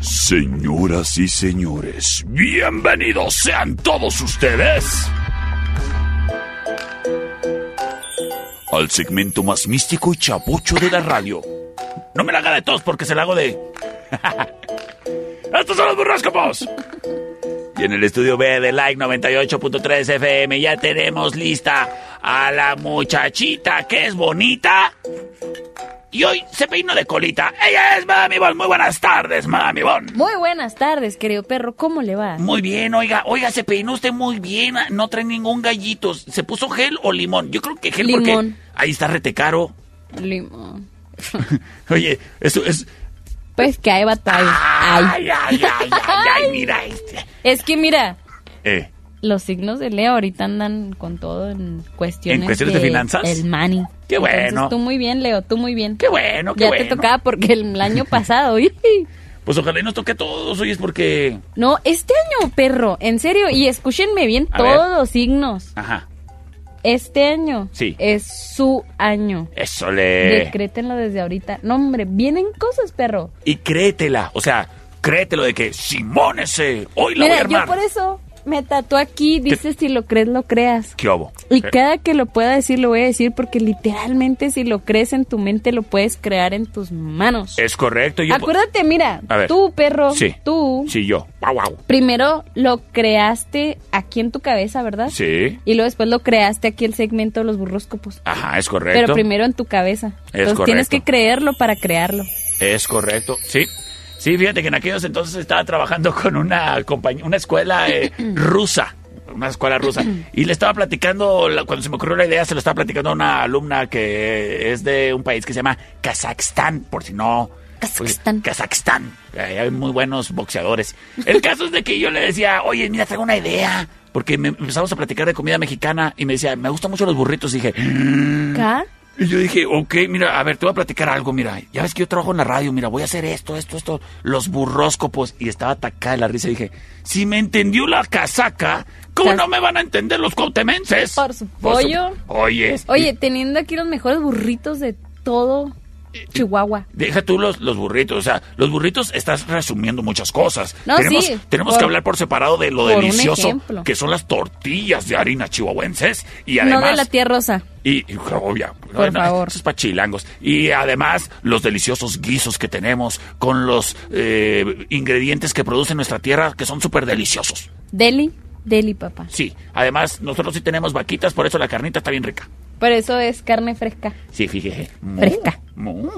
Señoras y señores, bienvenidos sean todos ustedes al segmento más místico y chapucho de la radio. No me la haga de tos porque se la hago de... [LAUGHS] ¡Estos son los burroscopos! Y en el estudio B de Like 98.3 FM ya tenemos lista a la muchachita que es bonita. Y hoy se peinó de colita. Ella es Mami Bon. Muy buenas tardes, Mami Bon. Muy buenas tardes, querido perro. ¿Cómo le va? Muy bien, oiga, oiga, se peinó usted muy bien. No trae ningún gallito. ¿Se puso gel o limón? Yo creo que gel Limón. porque ahí está retecaro. Limón. [LAUGHS] Oye, eso es. Pues que ahí va Ay, ay, ay, ay, ay, mira este. Es que mira, Eh, los signos de Leo ahorita andan con todo en cuestiones, ¿En cuestiones de finanzas? El money. Qué Entonces, bueno. tú muy bien, Leo, tú muy bien. qué bueno, qué ya bueno. te tocaba porque el año pasado. [LAUGHS] Pues ojalá y nos toque a todos hoy es porque. No, este año, perro, en serio, y escúchenme bien A ver. todos los signos. Ajá. Este año Sí. es su año. Eso le. Decrétenlo desde ahorita. No, hombre, vienen cosas, perro. Y créetela. O sea, créetelo de que Simón ese. Hoy la voy a Mira, yo por eso me tatué aquí, dice si lo crees, lo creas. ¿Qué obo? Y Eh, cada que lo pueda decir, lo voy a decir porque literalmente si lo crees en tu mente, lo puedes crear en tus manos. Es correcto. Yo Acuérdate, mira, A ver. tú, perro, Sí. tú, Sí, yo. Guau, guau. primero lo creaste aquí en tu cabeza, ¿verdad? Sí. Y luego después lo creaste aquí el segmento de los burróscopos. Ajá, es correcto. Pero primero en tu cabeza. Entonces tienes correcto. que creerlo para crearlo. Es correcto, sí. Sí, fíjate que en aquellos entonces estaba trabajando con una compañía, una escuela eh, [CLEARS THROAT] rusa, una escuela rusa, [CLEARS THROAT] y le estaba platicando, la- cuando se me ocurrió la idea, se lo estaba platicando a una alumna que es de un país que se llama Kazajstán, por si no... Kazajstán. Kazajstán. Ahí hay muy buenos boxeadores. El caso es de que yo le decía, oye, mira, traigo una idea. Porque me empezamos a platicar de comida mexicana y me decía, me gustan mucho los burritos. Y dije, ¿Ca? Y yo dije, ok, mira, a ver, te voy a platicar algo, mira. Ya ves que yo trabajo en la radio, mira, voy a hacer esto, esto, esto, los burróscopos. Y estaba atacada de la risa y dije, si me entendió la casaca, ¿cómo no me van a entender los? Por su Por su- pollo. Oye, Oye, teniendo aquí los mejores burritos de todo Chihuahua. Deja tú los, los burritos, o sea, los burritos estás resumiendo muchas cosas. No, tenemos sí, tenemos por- que hablar por separado de lo delicioso que son las tortillas de harina chihuahuenses y no además de la tía rosa. y, y obvia, Por favor. eso es para chilangos. Y además, los deliciosos guisos que tenemos con los eh, ingredientes que produce nuestra tierra, que son súper deliciosos. Deli, deli, papá. Sí, además, nosotros sí tenemos vaquitas, por eso la carnita está bien rica. Por eso es carne fresca. Sí, fíjese. Mu, Fresca. mu.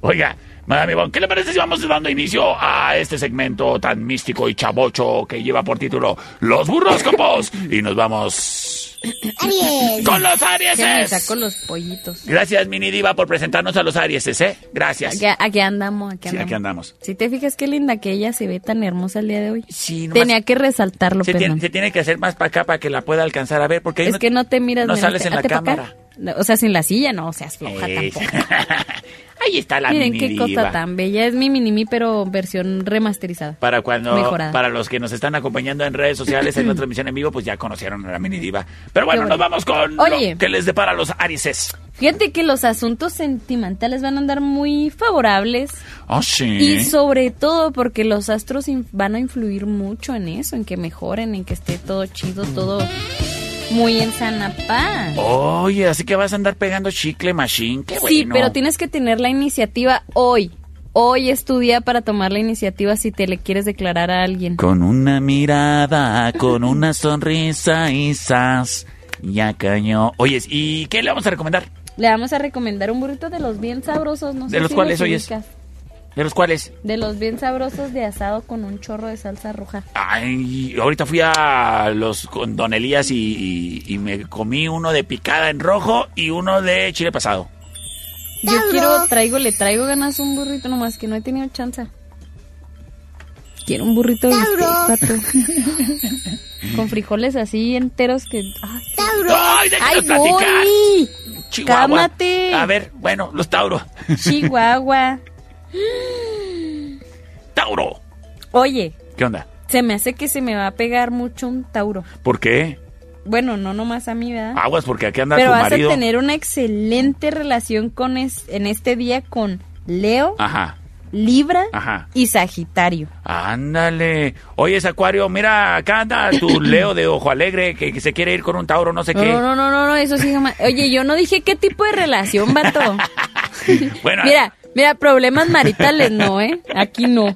Oiga, Madame Ivonne, ¿qué le parece si vamos dando inicio a este segmento tan místico y chabocho que lleva por título Los burróscopos? y nos vamos Aries. con los Arieses. sacó los pollitos. Gracias, Mini Diva, por presentarnos a los Arieses, ¿eh? Gracias. Aquí, aquí andamos, aquí Sí, andamos. aquí andamos. Si te fijas qué linda que ella se ve tan hermosa el día de hoy. Sí, nomás- Tenía que resaltarlo, se, tiene, se tiene que hacer más para acá para que la pueda alcanzar a ver, porque ahí Es que no te miras. no mira, sales en la cámara. No, O sea, sin la silla, no seas floja Eh, tampoco. [LAUGHS] Ahí está la Miren Mini qué Diva. cosa tan bella. Es mi mini pero versión remasterizada. Para cuando, Mejorada. para los que nos están acompañando en redes sociales en la [CLEARS THROAT] transmisión en vivo, pues ya conocieron a la mini diva. Pero bueno, Qué nos vamos con Oye. lo que les depara a los Arises. Fíjate que los asuntos sentimentales van a andar muy favorables. Oh, sí. Y sobre todo porque los astros van a influir mucho en eso, en que mejoren, en que esté todo chido, todo muy en sana paz. Oye, así que vas a andar pegando chicle machine. Qué Sí, bueno. pero tienes que tener la iniciativa hoy. hoy es tu día para tomar la iniciativa si te le quieres declarar a alguien. Con una mirada, con una sonrisa y sas, ya cañó. Oyes, ¿y qué le vamos a recomendar? Le vamos a recomendar un burrito de los bien sabrosos, no sé ¿De los si cuales, oyes? ubicas. ¿De los cuales? De los bien sabrosos de asado con un chorro de salsa roja. Ay, ahorita fui a los con Don Elías y, y- y me comí uno de picada en rojo y uno de chile pasado. Yo quiero, traigo, le traigo ganas un burrito nomás que no he tenido chance. Quiero un burrito de pato. [LAUGHS] Con frijoles así enteros que... ¡Ay, ¡Ay, déjame ¡Ay, platicar! voy! Chihuahua. ¡Cámate! A ver, bueno, los Tauro. Chihuahua. [LAUGHS] ¡Tauro! Oye, ¿Qué onda? se me hace que se me va a pegar mucho un Tauro. ¿Por qué? Bueno, no nomás a mí, ¿verdad? Aguas, porque aquí anda Pero tu vas marido. a tener una excelente relación con es- en este día con Leo, Ajá, Libra ajá. y Sagitario. Ándale. Oye, Acuario, mira, acá anda tu [COUGHS] Leo de Ojo Alegre que, que se quiere ir con un Tauro, no sé No, qué. no, no, no, no, no, eso sí jamás. Oye, yo no dije qué tipo de relación, vato. [LAUGHS] Bueno, Mira, mira, problemas maritales no, ¿eh? Aquí no.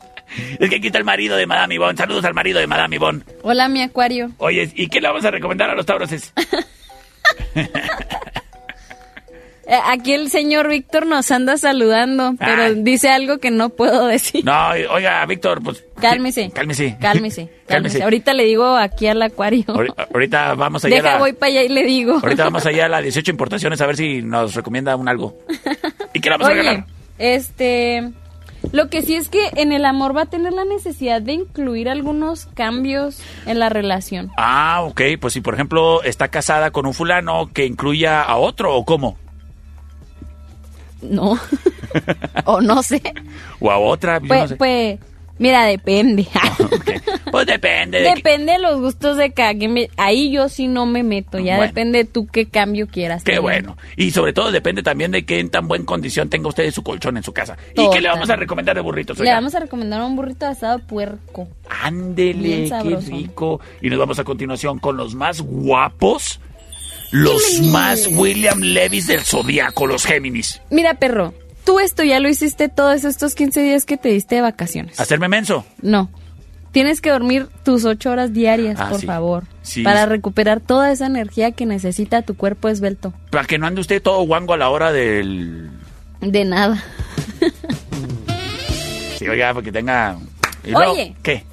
es que aquí está el marido de Madame Ivonne. Saludos al marido de Madame Ivonne. Hola, mi acuario. Oye, ¿y qué le vamos a recomendar a los Tauros? Es- [LAUGHS] Eh, aquí el señor Víctor nos anda saludando, pero Ay. dice algo que no puedo decir. No, oiga, Víctor, pues... Cálmese. Cálmese. [LAUGHS] Cálmese, cálmese. Ahorita le digo aquí al acuario. Ahori- Ahorita vamos allá. a Deja, la- voy para allá y le digo. Ahorita vamos allá a la [LAUGHS] 18 importaciones a ver si nos recomienda un algo. ¿Y qué le vamos a regalar? Este... Lo que sí es que en el amor va a tener la necesidad de incluir algunos cambios en la relación. Ah, ok. Pues si, por ejemplo, está casada con un fulano que incluya a otro, ¿o cómo? No. [LAUGHS] o no sé. O a otra, yo Pues, no sé. pues, mira, depende. [LAUGHS] Pues depende de... depende de los gustos de cada quien. Ahí yo sí no me meto. Ya Bueno. depende de tú qué cambio quieras. Qué tener. bueno. Y sobre todo depende también de qué en tan buena condición tenga usted su colchón en su casa. ¿Y qué le vamos a recomendar de burritos? Le oiga? vamos a recomendar un burrito de asado puerco. Ándele, qué rico. Y nos vamos a continuación con los más guapos, los más William Levis del Zodíaco, los Géminis. Mira, perro, tú esto ya lo hiciste todos estos 15 días que te diste de vacaciones. ¿Hacerme menso? No. Tienes que dormir tus ocho horas diarias, Ah, por sí. favor. Sí. Para recuperar toda esa energía que necesita tu cuerpo esbelto. Para que no ande usted todo guango a la hora del... De nada. Sí, oiga, porque tenga... y luego, Oye. ¿Qué?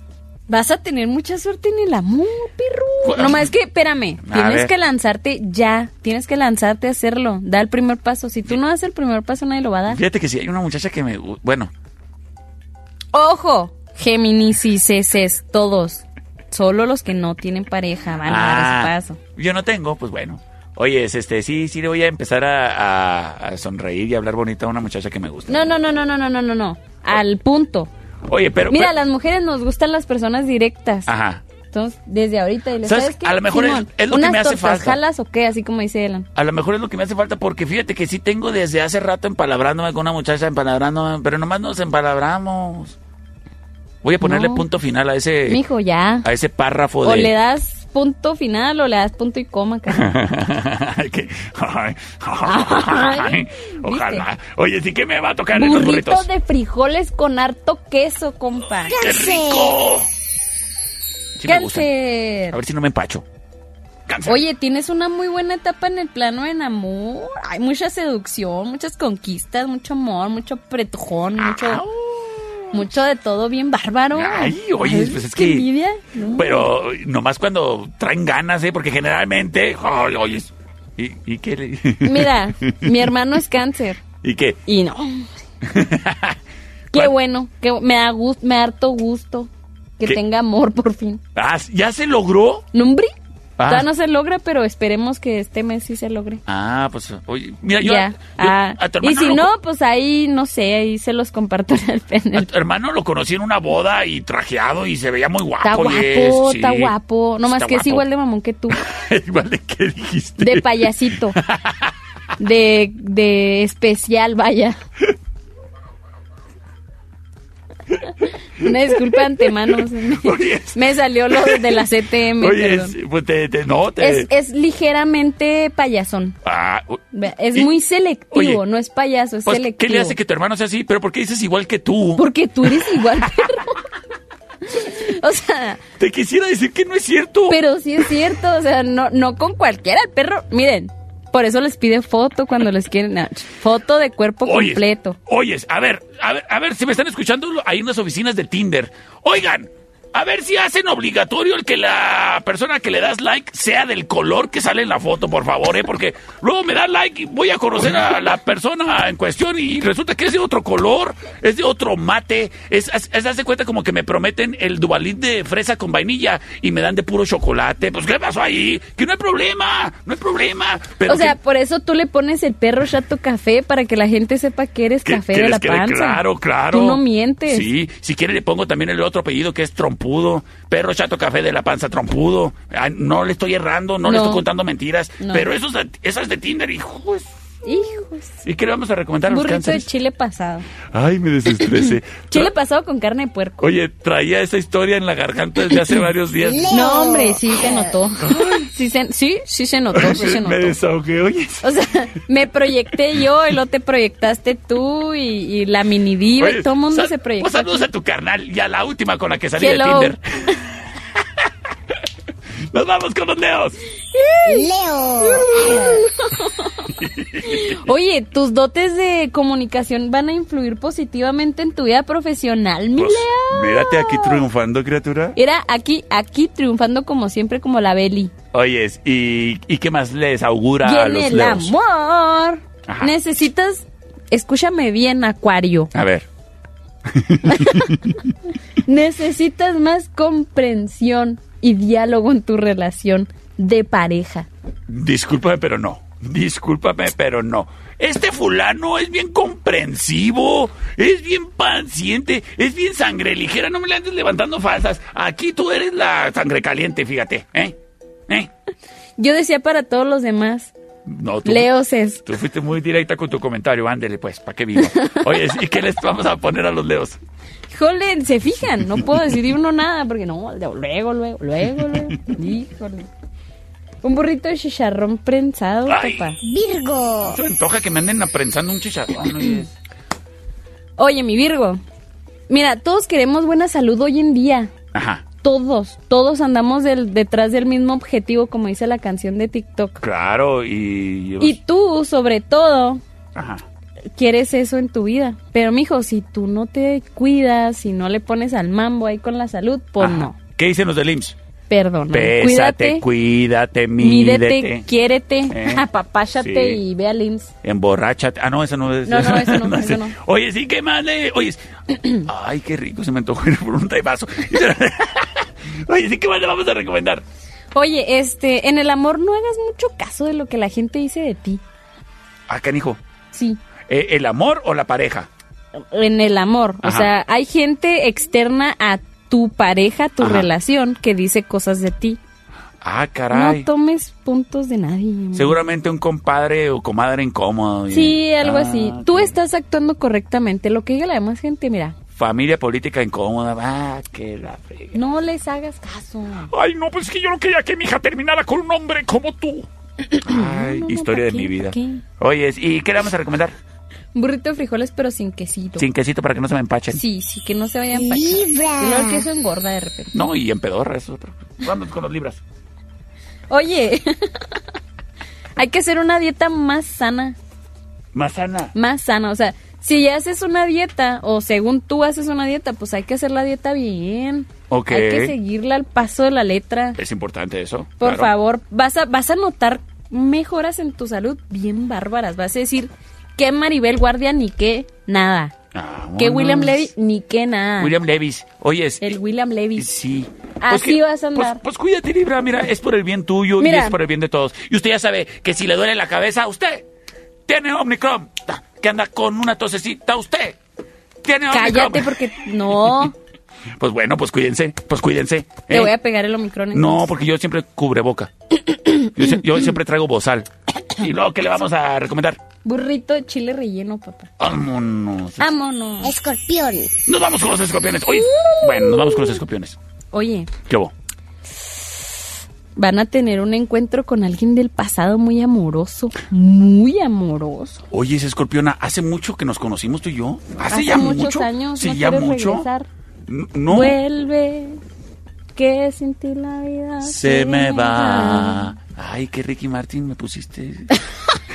Vas a tener mucha suerte en el amor, perro. Bueno. Nomás que, espérame, tienes ver. que lanzarte ya. Tienes que lanzarte a hacerlo. Da el primer paso. Si tú no das el primer paso, nadie lo va a dar. Fíjate que si hay una muchacha que me... Bueno, Ojo, Géminis y Ceces, todos. Solo los que no tienen pareja van a dar Ah, ese paso. yo no tengo, pues bueno. Oye, es este, sí, sí le voy a empezar a, a- a sonreír y hablar bonito a una muchacha que me gusta. No, no, no, no, no, no, no, no, no. Al punto. Oye, pero... Mira, pero- las mujeres nos gustan las personas directas. Ajá. Entonces, desde ahorita, y le ¿Sabes? ¿sabes qué? A lo mejor es- Simón, es lo que ¿unas me hace falta. jalas o qué? Así como dice Elan. A lo mejor es lo que me hace falta porque fíjate que sí tengo desde hace rato empalabrándome con una muchacha, empalabrándome, pero nomás nos empalabramos. Voy a ponerle No. punto final a ese Mijo, ya. a ese párrafo O de le das punto final o le das punto y coma, [LAUGHS] que- ay, ay, ojalá. Oye, sí que me va a tocar estos Burrito burritos. de frijoles con harto queso, compa. ¡Qué rico! Sí. Cáncer. A ver si no me empacho. Cáncer. Oye, tienes una muy buena etapa en el plano en amor. Hay mucha seducción, muchas conquistas, mucho amor, mucho pretujón, mucho, mucho de todo bien bárbaro. Ay, oye, pues es que- envidia. No. Pero nomás cuando traen ganas, ¿eh? Porque generalmente... ay, oye, ¿y, y qué le- [LAUGHS] Mira, mi hermano es cáncer ¿Y qué? y no. [LAUGHS] Qué bueno, que me da gusto, me da harto gusto que ¿Qué? tenga amor por fin. Ah, ¿Ya se logró? ¿Numbri? Ah. Todavía no se logra, pero esperemos que este mes sí se logre. Ah, pues, oye, mira, yo, ya. yo- Ah, a tu y si lo, no, pues ahí, no sé, ahí se los comparto en el, en a el tu hermano lo conocí en una boda y trajeado y se veía muy guapo. Está guapo, sí. está guapo. No más que es igual de mamón que tú. [LAUGHS] igual de qué dijiste. De payasito. [LAUGHS] De, de especial, vaya. [LAUGHS] Una disculpa de antemano. Me, [LAUGHS] me salió lo de la CTM. Oye, es- pues te, te- no, te... Es, es ligeramente payasón. Ah, Es Y- muy selectivo, oye, no es payaso, es pues, selectivo. ¿qué le hace que tu hermano sea así? ¿Pero por qué dices igual que tú? Porque tú eres igual, [LAUGHS] perro. o sea, Te quisiera decir que no es cierto. pero sí es cierto, o sea, no, no con cualquiera. El perro, miren, por eso les pide foto cuando les quieren. no, foto de cuerpo Oyes, completo. Oyes, a ver, a ver, a ver, si me están escuchando, hay unas oficinas de Tinder. Oigan, a ver si hacen obligatorio el que la persona que le das like sea del color que sale en la foto, por favor, ¿eh? Porque [LAUGHS] luego me da like y voy a conocer a la persona en cuestión y resulta que es de otro color, es de otro mate. Es, es, es- hace cuenta como que me prometen el dubalit de fresa con vainilla y me dan de puro chocolate. Pues, ¿qué pasó ahí? Que no hay problema, no hay problema. Pero o sea, que- por eso tú le pones el perro chato café para que la gente sepa que eres café de la panza. Claro, claro. Tú no mientes. Sí, si quiere le pongo también el otro apellido que es Trompudo. Perro chato café de la panza Trompudo. Ay, no le estoy errando, no, le estoy contando mentiras. No. Pero esos, de- esas de Tinder, hijo. Hijos. ¿Y qué le vamos a recomendar a los Burrito de chile pasado. Ay, me desestresé. [LAUGHS] Chile pasado con carne de puerco. Oye, traía esa historia en la garganta desde hace varios días. No, hombre, sí se notó. [LAUGHS] Sí, se, sí, sí se notó, sí se [LAUGHS] me desahogué, oye. O sea, me proyecté yo y luego te proyectaste tú y, y la mini diva Oye, y todo el mundo sal- se proyectó. Pues saludos a tu carnal, ya la última con la que salí de Hello. Tinder. Nos vamos con los leos. Oye, tus dotes de comunicación van a influir positivamente en tu vida profesional, mi Pues, Leo. mírate aquí triunfando, criatura. Era aquí, aquí triunfando como siempre, como la Beli. Oyes, ¿y, ¿y qué más les augura Y a los el leos? amor, Ajá. necesitas, escúchame bien, Acuario. A ver, [LAUGHS] Necesitas más comprensión y diálogo en tu relación de pareja. discúlpame, pero no. Discúlpame, pero no. Este fulano es bien comprensivo, es bien paciente, es bien sangre ligera. No me le andes levantando falsas. Aquí tú eres la sangre caliente, fíjate. ¿Eh? ¿Eh? Yo decía para todos los demás, No, tú, Leos es. tú fuiste muy directa con tu comentario. Ándele, pues, ¿para qué vivo? Oye, ¿y qué les vamos a poner a los leos? Híjole, se fijan, no puedo decidir uno nada, porque no, luego, luego, luego, luego. Híjole. Un burrito de chicharrón prensado, Ay. papá. Virgo. Se me antoja que me anden aprensando un chicharrón. [CLEARS THROAT] oyes. Oye, mi Virgo. Mira, todos queremos buena salud hoy en día. Ajá. Todos, todos andamos del- detrás del mismo objetivo, como dice la canción de TikTok. Claro, y... Y tú, sobre todo, Ajá. Quieres eso en tu vida. Pero, mijo, si tú no te cuidas, si no le pones al mambo ahí con la salud, pues Ajá. no. ¿Qué dicen los del IMSS? Perdón. Pésate, Cuídate, cuídate, mídete, mídete. quiérete, Eh, [LAUGHS] apapáchate sí. y ve al IMSS. Emborráchate. Ah, no, eso no es. No, no, eso no, [LAUGHS] eso no. Oye, sí, ¿qué le...? Oye, [CLEARS THROAT] ay, qué rico, se me antojó ir por un taibazo. [LAUGHS] Oye, sí, ¿qué más le vamos a recomendar? Oye, este, en el amor no hagas mucho caso de lo que la gente dice de ti. Ah, canijo. Sí. Eh, ¿El amor o la pareja? En el amor. O sea, hay gente externa a tu pareja, tu Ajá. relación, que dice cosas de ti. Ah, caray. No tomes puntos de nadie. Seguramente un compadre o comadre incómodo. Sí, algo Ah, así. Tú estás actuando correctamente. Lo que diga la demás gente, mira, Familia política incómoda. Ah, que la frega. no les hagas caso. Ay, no, pues es que yo no quería que mi hija terminara con un hombre como tú. [CLEARS THROAT] Ay, no, no, historia de ¿pa' mi vida. Oye, ¿y qué le vamos a recomendar? Un burrito de frijoles, pero sin quesito. Sin quesito para que no se me empachen. Sí, sí, que no se vayan para Y luego el queso engorda de repente. No, y en pedorra, eso es otro. Vamos con los libras. Oye, [LAUGHS] hay que hacer una dieta más sana, Más sana. más sana. O sea, si ya haces una dieta, o según tú haces una dieta, pues hay que hacer la dieta bien. Ok. Hay que seguirla al paso de la letra. Es importante eso. Por claro. favor, vas a, vas a notar mejoras en tu salud bien bárbaras. Vas a decir que Maribel Guardia ni que nada. Ah, Que. William Levy ni que nada. William Levis. Oye, El William Levy. sí. Así que- vas a andar. Pues, pues cuídate, Libra. Mira, es por el bien tuyo y es por el bien de todos. Y usted ya sabe que si le duele la cabeza, usted tiene Omnicrom. Ta, Que anda con una tosecita, usted tiene. Cállate porque no. [LAUGHS] Pues bueno, pues cuídense. Pues cuídense. Te ¿eh? voy a pegar el omicron. No, porque yo siempre cubre boca. Yo, yo siempre traigo bozal. [COUGHS] ¿Y luego qué le vamos a recomendar? Burrito de chile relleno, papá. Vámonos. Vámonos. Escorpión. Nos vamos con los escorpiones. Oye, bueno, nos vamos con los escorpiones. Oye, ¿Qué hubo? van a tener un encuentro con alguien del pasado muy amoroso. Muy amoroso. Oye, ese escorpiona, ¿hace mucho que nos conocimos tú y yo? ¿Hace, Hace ya muchos mucho? años, Sí, ¿no ya quieres mucho. regresar? No. Vuelve, que sin ti la vida Se me va. Ay, qué Ricky Martin me pusiste. [LAUGHS]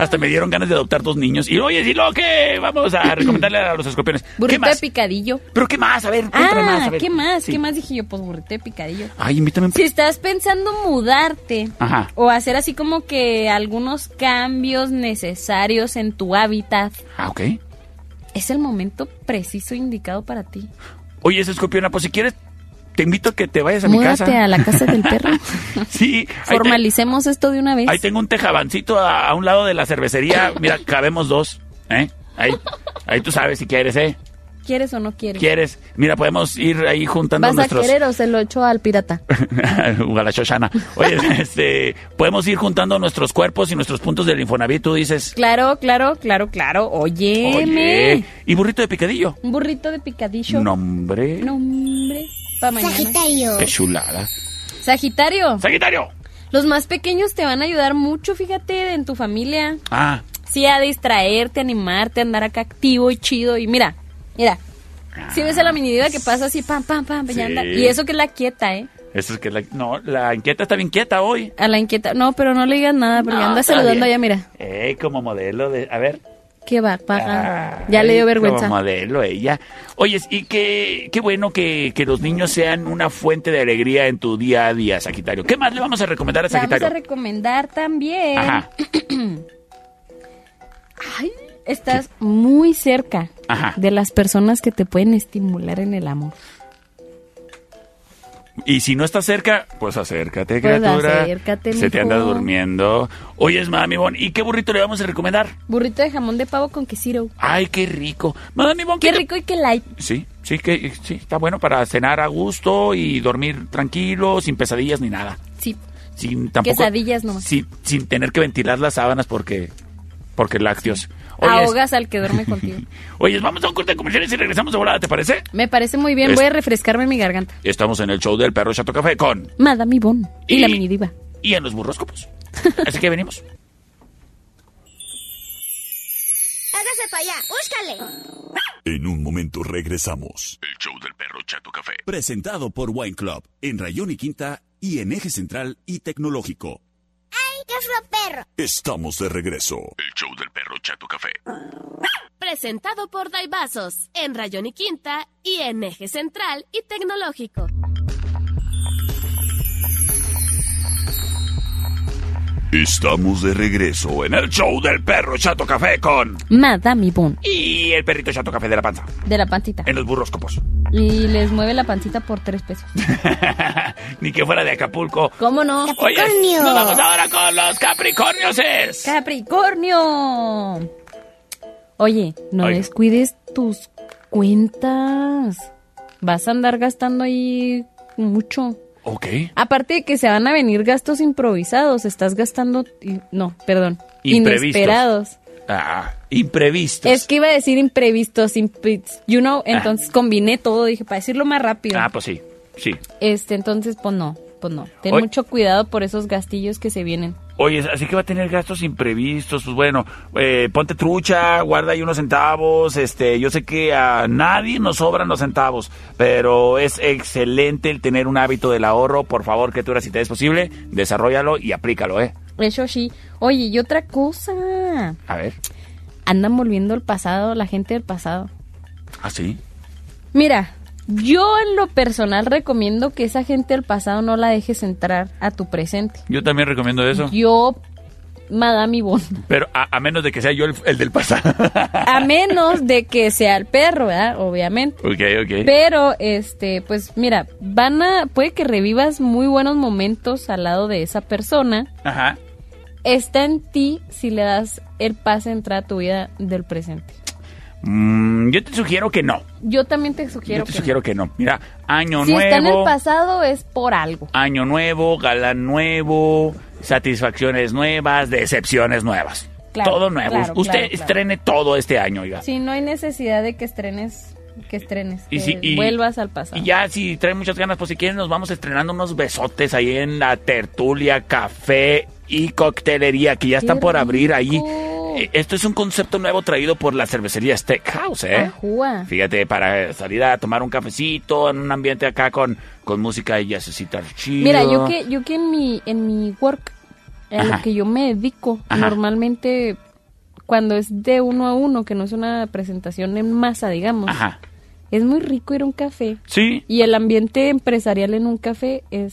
Hasta me dieron ganas de adoptar dos niños. Y oye, si lo que vamos a recomendarle a los escorpiones. ¿Qué Burrito de picadillo. ¿Pero qué más? A ver, Ah, más. A ver. ¿qué más? Sí. ¿Qué más dije yo? Pues burrito de picadillo. Ay, invítame. Si estás pensando mudarte Ajá. o hacer así como que algunos cambios necesarios en tu hábitat, Ah, ok. es el momento preciso indicado para ti. Oye, ese escorpiona, pues si quieres, te invito a que te vayas a mi casa. a la casa del [LAUGHS] perro. Sí. te- Formalicemos esto de una vez. Ahí tengo un tejabancito a, a un lado de la cervecería. Mira, cabemos dos. ¿eh? Ahí, ahí tú sabes si quieres, ¿eh? ¿Quieres o no quieres? ¿Quieres? Mira, podemos ir ahí juntando ¿Vas nuestros... a querer o se lo echo al pirata? [LAUGHS] Ojalá, Shoshana. Oye, [LAUGHS] este, podemos ir juntando nuestros cuerpos y nuestros puntos del Infonavit, tú dices. Claro, claro, claro, claro. Óyeme. Oye, ¿y burrito de picadillo? Un burrito de picadillo. Nombre. Nombre. Pa' mañana. Sagitario. Qué chulada. Sagitario. Sagitario. Los más pequeños te van a ayudar mucho, fíjate, en tu familia. Ah, Sí, a distraerte, animarte, andar acá activo y chido. Y mira, mira. Si ves a la mini diva que pasa así, pam, pam, pam, ya Sí. anda. Y eso que es la quieta, ¿eh? eso es que la... No, la inquieta está bien quieta hoy. A la inquieta. No, pero no le digas nada, porque No, anda saludando bien. allá, mira. Eh, como modelo de... A ver. Qué va, paja. Ay, ya le dio vergüenza. Como modelo ella. Oye, y qué, qué bueno que, que los niños sean una fuente de alegría en tu día a día, Sagitario. ¿Qué más le vamos a recomendar a Te vamos Sagitario? a recomendar también. Ajá. [CLEARS THROAT] Ay, estás muy cerca Ajá. de las personas que te pueden estimular en el amor. Y si no estás cerca, pues acércate, Pues criatura. acércate, Se te anda durmiendo. Oye, es Mami Bon. ¿Y qué burrito le vamos a recomendar? Burrito de jamón de pavo con quesiro. Ay, qué rico. Mami Bon, Qué ¿qué te- rico y qué light. Sí, sí, que sí, está bueno para cenar a gusto y dormir tranquilo, sin pesadillas ni nada. Sí, Sin tampoco. quesadillas nomás. Sin, sin tener que ventilar las sábanas porque. Porque lácteos. Ahogas al que duerme contigo. [LAUGHS] Oye, vamos a un corte de comerciales y regresamos de volada, ¿te parece? Me parece muy bien. Es- Voy a refrescarme mi garganta. Estamos en el show del perro Chato Café con. Madame Ivonne y, Y- la mini diva. Y en los burroscopos. [LAUGHS] Así que venimos. Hágase para allá. Búscale. En un momento regresamos. El show del perro Chato Café. Presentado por Wine Club en Rayón y Quinta y en Eje Central y Tecnológico. ¡Ay, qué fue perro! Estamos de regreso. El show del perro Chato Café. Presentado por Daibazos, en Rayón y Quinta y en Eje Central y Tecnológico. Estamos de regreso en el show del perro Chato Café con. Madame Ivonne Y el perrito Chato Café de la panza. de la pancita. En los burroscopos. Y les mueve la pancita por tres pesos. [LAUGHS] Ni que fuera de Acapulco. ¿Cómo no? Oye, Capricornio. nos vamos ahora con los Capricornios. Es. Capricornio. Oye, no Oiga. descuides tus cuentas. Vas a andar gastando ahí mucho. Ok. Aparte de que se van a venir gastos improvisados, estás gastando... No, perdón. Imprevistos. Inesperados. Ah, imprevistos. Es que iba a decir imprevistos, impre- you know, entonces combiné todo, dije, para decirlo más rápido. Ah, pues sí. Sí. Este, entonces, pues no, pues no. Ten mucho cuidado por esos gastillos que se vienen. Oye, así que va a tener gastos imprevistos, pues bueno, eh, ponte trucha, guarda ahí unos centavos, este, yo sé que a nadie nos sobran los centavos, pero es excelente el tener un hábito del ahorro, por favor, que tú si te es posible, desarrollalo y aplícalo, ¿eh? Eso sí. Oye, y otra cosa. A ver, Andan volviendo al pasado, la gente del pasado. ¿así? Mira, yo en lo personal recomiendo que esa gente del pasado no la dejes entrar a tu presente. Yo también recomiendo eso, Yo, Madame Ivonne, pero a, a menos de que sea yo el, el del pasado. a [LAUGHS] menos de que sea el perro, ¿verdad? Obviamente. ok, ok. Pero, este, pues mira, van a, puede que revivas muy buenos momentos al lado de esa persona. Ajá. Está en ti si le das el pase a entrar a tu vida del presente. Mm, yo te sugiero que no. Yo también te sugiero yo te que sugiero que no. Mira, año no. si nuevo. está en el pasado es por algo. Año nuevo, galán nuevo, satisfacciones nuevas, decepciones nuevas. Claro, todo nuevo. claro, Usted claro, estrene todo este año, oiga. Sí, no hay necesidad de que estrenes, que estrenes, Y que si- y- vuelvas al pasado. Y ya, si traen muchas ganas, pues si quieren, nos vamos estrenando unos besotes ahí en la tertulia, café y coctelería, que ya están por abrir ahí. Eh, Esto es un concepto nuevo traído por la cervecería Steakhouse, ¿eh? Fíjate, para salir a tomar un cafecito en un ambiente acá con, con música y jazzcita chido. Mira, yo que, yo que en mi, en mi work, a Ajá. lo que yo me dedico, Ajá. normalmente cuando es de uno a uno, que no es una presentación en masa, digamos, Ajá. es muy rico ir a un café. Sí. Y el ambiente empresarial en un café es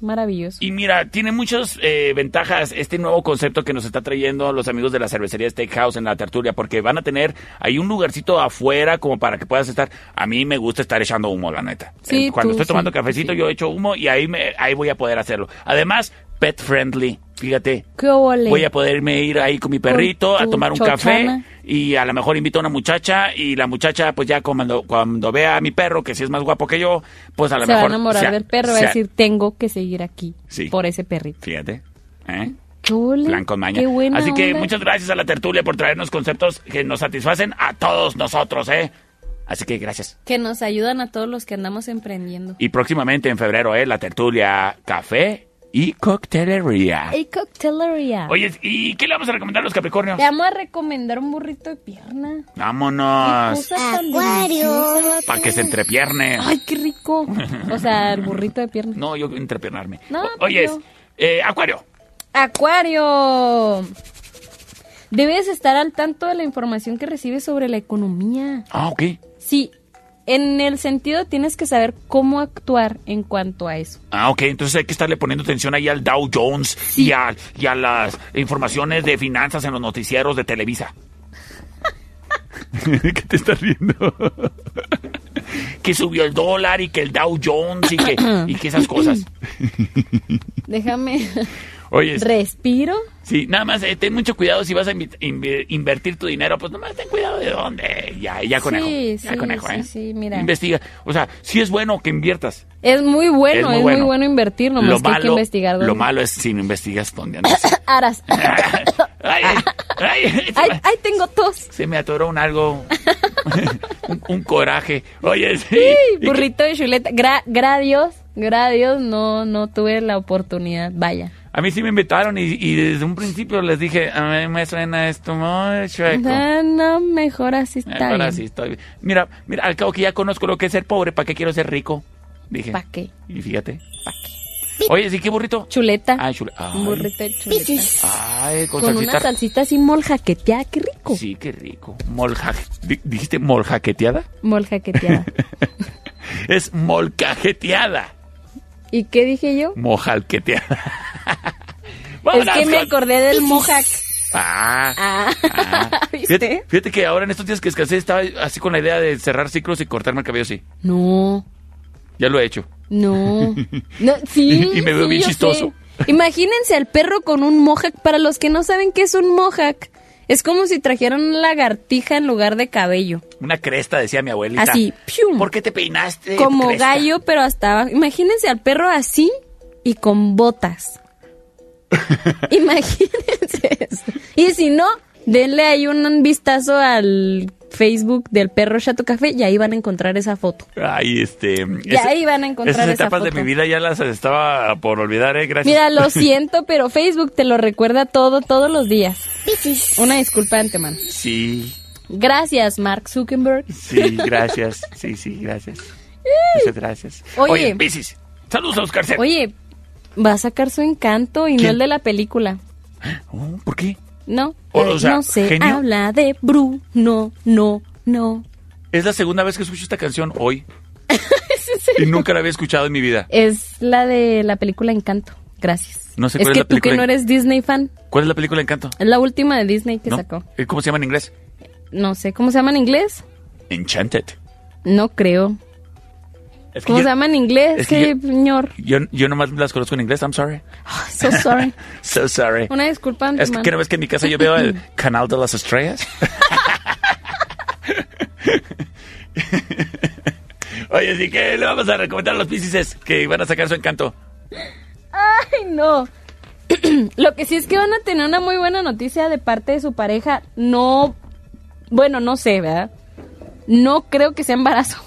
maravilloso. Y mira, tiene muchas eh, ventajas este nuevo concepto que nos está trayendo los amigos de la cervecería Steakhouse en la tertulia, porque van a tener ahí un lugarcito afuera como para que puedas estar. A mí me gusta estar echando humo, la neta. Sí, Eh, Cuando tú estoy tomando sí, cafecito, yo echo humo y ahí, me, ahí voy a poder hacerlo. Además, pet friendly, fíjate. ¿Qué ole? Voy a poderme ir ahí con mi perrito a tomar un chochana. café y a lo mejor invito a una muchacha y la muchacha pues ya cuando, cuando vea a mi perro que si es más guapo que yo, pues a lo se va a mejor... enamorar se- del perro, va se- a decir, tengo que seguir aquí Sí. por ese perrito. Fíjate. ¿eh? Plan con maña. Qué buena Así que onda. muchas gracias a la tertulia por traernos conceptos que nos satisfacen a todos nosotros, ¿eh? Así que gracias. Que nos ayudan a todos los que andamos emprendiendo. Y próximamente en febrero, ¿eh? La tertulia café y coctelería. ¡Ey, coctelería! Oye, ¿y qué le vamos a recomendar a los Capricornios? Te vamos a recomendar un burrito de pierna. Vámonos. Deliciosa. Para que se entrepierne. ¡Ay, qué rico! O sea, el burrito de pierna. No, yo entrepiernarme. No, pues Oyes, yo. eh, Acuario. ¡Acuario! Debes estar al tanto de la información que recibes sobre la economía. Ah, ok. Sí, en el sentido tienes que saber cómo actuar en cuanto a eso. Ah, ok, entonces hay que estarle poniendo atención ahí al Dow Jones y, a, y a las informaciones de finanzas en los noticieros de Televisa. [LAUGHS] ¿Qué te estás riendo? [LAUGHS] que subió el dólar y que el Dow Jones y que, y que esas cosas. Déjame. [LAUGHS] Oye, Respiro. sí, nada más eh, ten mucho cuidado si vas a invertir tu dinero, pues nomás ten cuidado de dónde. Ya, ya conejo. Sí, ya sí, conejo, ¿eh? sí, mira. Investiga. O sea, sí es bueno que inviertas. Es muy bueno, es muy bueno, invertir, nomás lo que hay que malo, investigar dónde. lo malo es si no investigas dónde andas. [COUGHS] Aras. [COUGHS] ay, ay, ay, ay, tengo tos. Se me atoró un algo. [LAUGHS] un, un coraje. Oye, sí. Sí, burrito de chuleta. Gra, gra Dios, gra Dios, no, no tuve la oportunidad. Vaya. A mí sí me invitaron y, y desde un principio les dije, a mí me suena esto muy chueco. No, no, mejor así está Ahora bien. sí estoy bien. Mira, mira, al cabo que ya conozco lo que es ser pobre, ¿para qué quiero ser rico? Dije. ¿Para qué? Y fíjate. Oye, ¿sí qué burrito? Chuleta. Ay, chuleta. Burrito de chuleta. Ay, con, Con salsita. una salsita así moljaqueteada, qué rico. Sí, qué rico. Molja... di- ¿Dijiste moljaqueteada? Moljaqueteada. [LAUGHS] Es molcajeteada. ¿Y qué dije yo? Mojalqueteada. Es que me acordé del mojac. Ah, Ah, ah. [LAUGHS] Fíjate, fíjate que ahora en estos días que descansé estaba así con la idea de cerrar ciclos y cortarme el cabello así. No, Ya lo he hecho. no. [LAUGHS] no sí. Y me veo sí, bien chistoso. sé. Imagínense al perro con un mohawk. Para los que no saben qué es un mohawk, es como si trajeran una lagartija en lugar de cabello. Una cresta, decía mi abuelita. Así, ¡pium! ¿Por qué te peinaste? como cresta? gallo, pero hasta abajo. Imagínense al perro así y con botas. [LAUGHS] Imagínense eso. Y si no, denle ahí un vistazo al Facebook del perro Chato Café y ahí van a encontrar esa foto. Ay, este. Esa- ahí van a encontrar Esas esa etapas de mi vida ya las estaba por olvidar, ¿eh? Gracias. Mira, lo [LAUGHS] siento, pero Facebook te lo recuerda todo, todos los días. Una disculpa de antemano. Sí, Gracias, Mark Zuckerberg. sí, gracias. Sí, sí, gracias. [LAUGHS] Muchas gracias. Oye. Oye, Piscis. Saludos a Oscar. Oye, va a sacar su encanto y no el de la película. Oh, ¿Por qué? No, O- o sea, no sé, genio. habla de Bruno, no, no. Es la segunda vez que escucho esta canción hoy. [LAUGHS] Y nunca la había escuchado en mi vida. Es la de la película Encanto. Gracias. No sé es cuál es que la tú que película no eres Disney fan. ¿Cuál es la película Encanto? Es la última de Disney que ¿No? sacó. ¿Cómo se llama en inglés? No sé, ¿cómo se llama en inglés? Enchanted. No creo. Es que ¿Cómo yo- se llama en inglés? es que señor. Yo, yo nomás las conozco en inglés, I'm sorry. So sorry. [LAUGHS] So sorry. Una disculpa, Es que, antemano. ¿qué no ves que en mi casa yo veo el canal de las estrellas? [LAUGHS] Oye, así que le vamos a recomendar a los Pisces que van a sacar su encanto. Ay, no. [CLEARS THROAT] Lo que sí es que van a tener una muy buena noticia de parte de su pareja. No, bueno, no sé, ¿verdad? No creo que sea embarazo.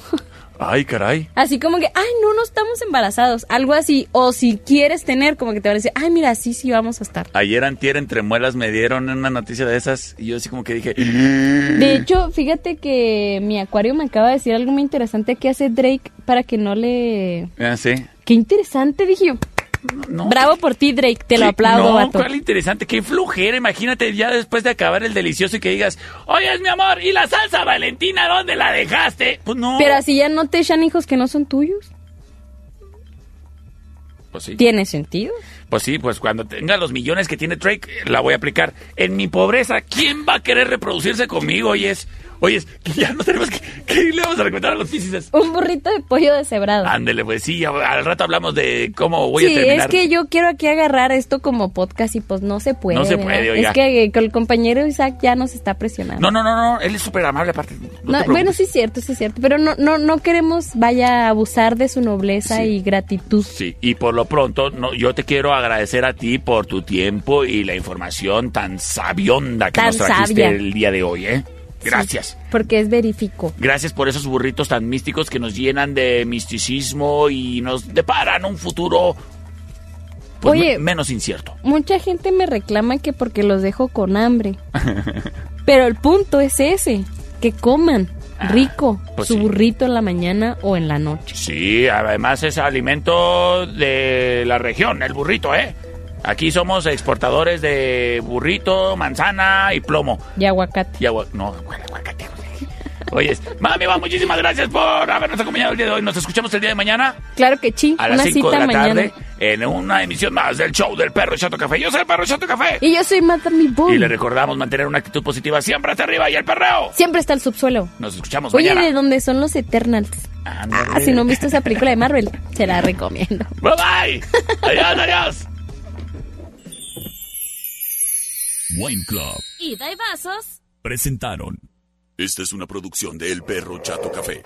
Ay, caray. Así como que, ay, no, no estamos embarazados. Algo así. O si quieres tener, como que te van a decir, ay, mira, sí, sí, vamos a estar. Ayer antier entre muelas me dieron una noticia de esas y yo así como que dije... De hecho, fíjate que mi acuario me acaba de decir algo muy interesante que hace Drake para que no le... Ah, sí. Qué interesante, dije yo. Bravo por ti, Drake, te lo aplaudo, No, vato. cuál interesante, qué flujera. Imagínate ya después de acabar el delicioso y que digas, oye, mi amor, ¿y la salsa Valentina dónde la dejaste? Pues no. Pero así ya no te echan hijos que no son tuyos. Pues sí. ¿Tiene sentido? Pues sí, pues cuando tenga los millones que tiene Drake, la voy a aplicar. En mi pobreza, ¿quién va a querer reproducirse conmigo? Oye, es, oye, ya no tenemos que... ¿Qué le vamos a recomendar a los piscis? Un burrito de pollo deshebrado. Ándele, pues sí, a- al rato hablamos de cómo voy a sí, terminar. es que yo quiero aquí agarrar esto como podcast y pues no se puede. No se ¿verdad? puede, oiga. Es que eh, el compañero Isaac ya nos está presionando. No, no, no, no, él es súper amable aparte. No bueno, sí es cierto, sí es cierto, pero no, no, no queremos vaya a abusar de su nobleza y gratitud. Sí, y por lo pronto, no, yo te quiero agradecer a ti por tu tiempo y la información tan sabionda que Tan nos trajiste sabia. el día de hoy, ¿eh? Gracias. Porque es verifico. Gracias por esos burritos tan místicos que nos llenan de misticismo y nos deparan un futuro pues, Oye. me- menos incierto. Mucha gente me reclama que porque los dejo con hambre. [LAUGHS] Pero el punto es ese, que coman rico pues su sí. burrito en la mañana o en la noche. Sí, además es alimento de la región, el burrito, ¿eh? Aquí somos exportadores de burrito, manzana y plomo. Y aguacate. Y agua... No, ¿cuál aguacate? [LAUGHS] Oye, mami, va, muchísimas gracias por habernos acompañado el día de hoy. Nos escuchamos el día de mañana Claro que sí, a las una 5 de cita la mañana. tarde en una emisión más del show del Perro Chato Café. Yo soy el Perro Chato Café. Y yo soy Madame Boom. Y le recordamos mantener una actitud positiva siempre hacia arriba y el perreo. Siempre está el subsuelo. Nos escuchamos Oye, mañana. ¿de dónde son los Eternals? Ah, si no han visto esa película de Marvel, se la recomiendo. Bye bye. [LAUGHS] Adiós, adiós. Wine Club Ida y vasos. presentaron. Esta es una producción de El Perro Chato Café.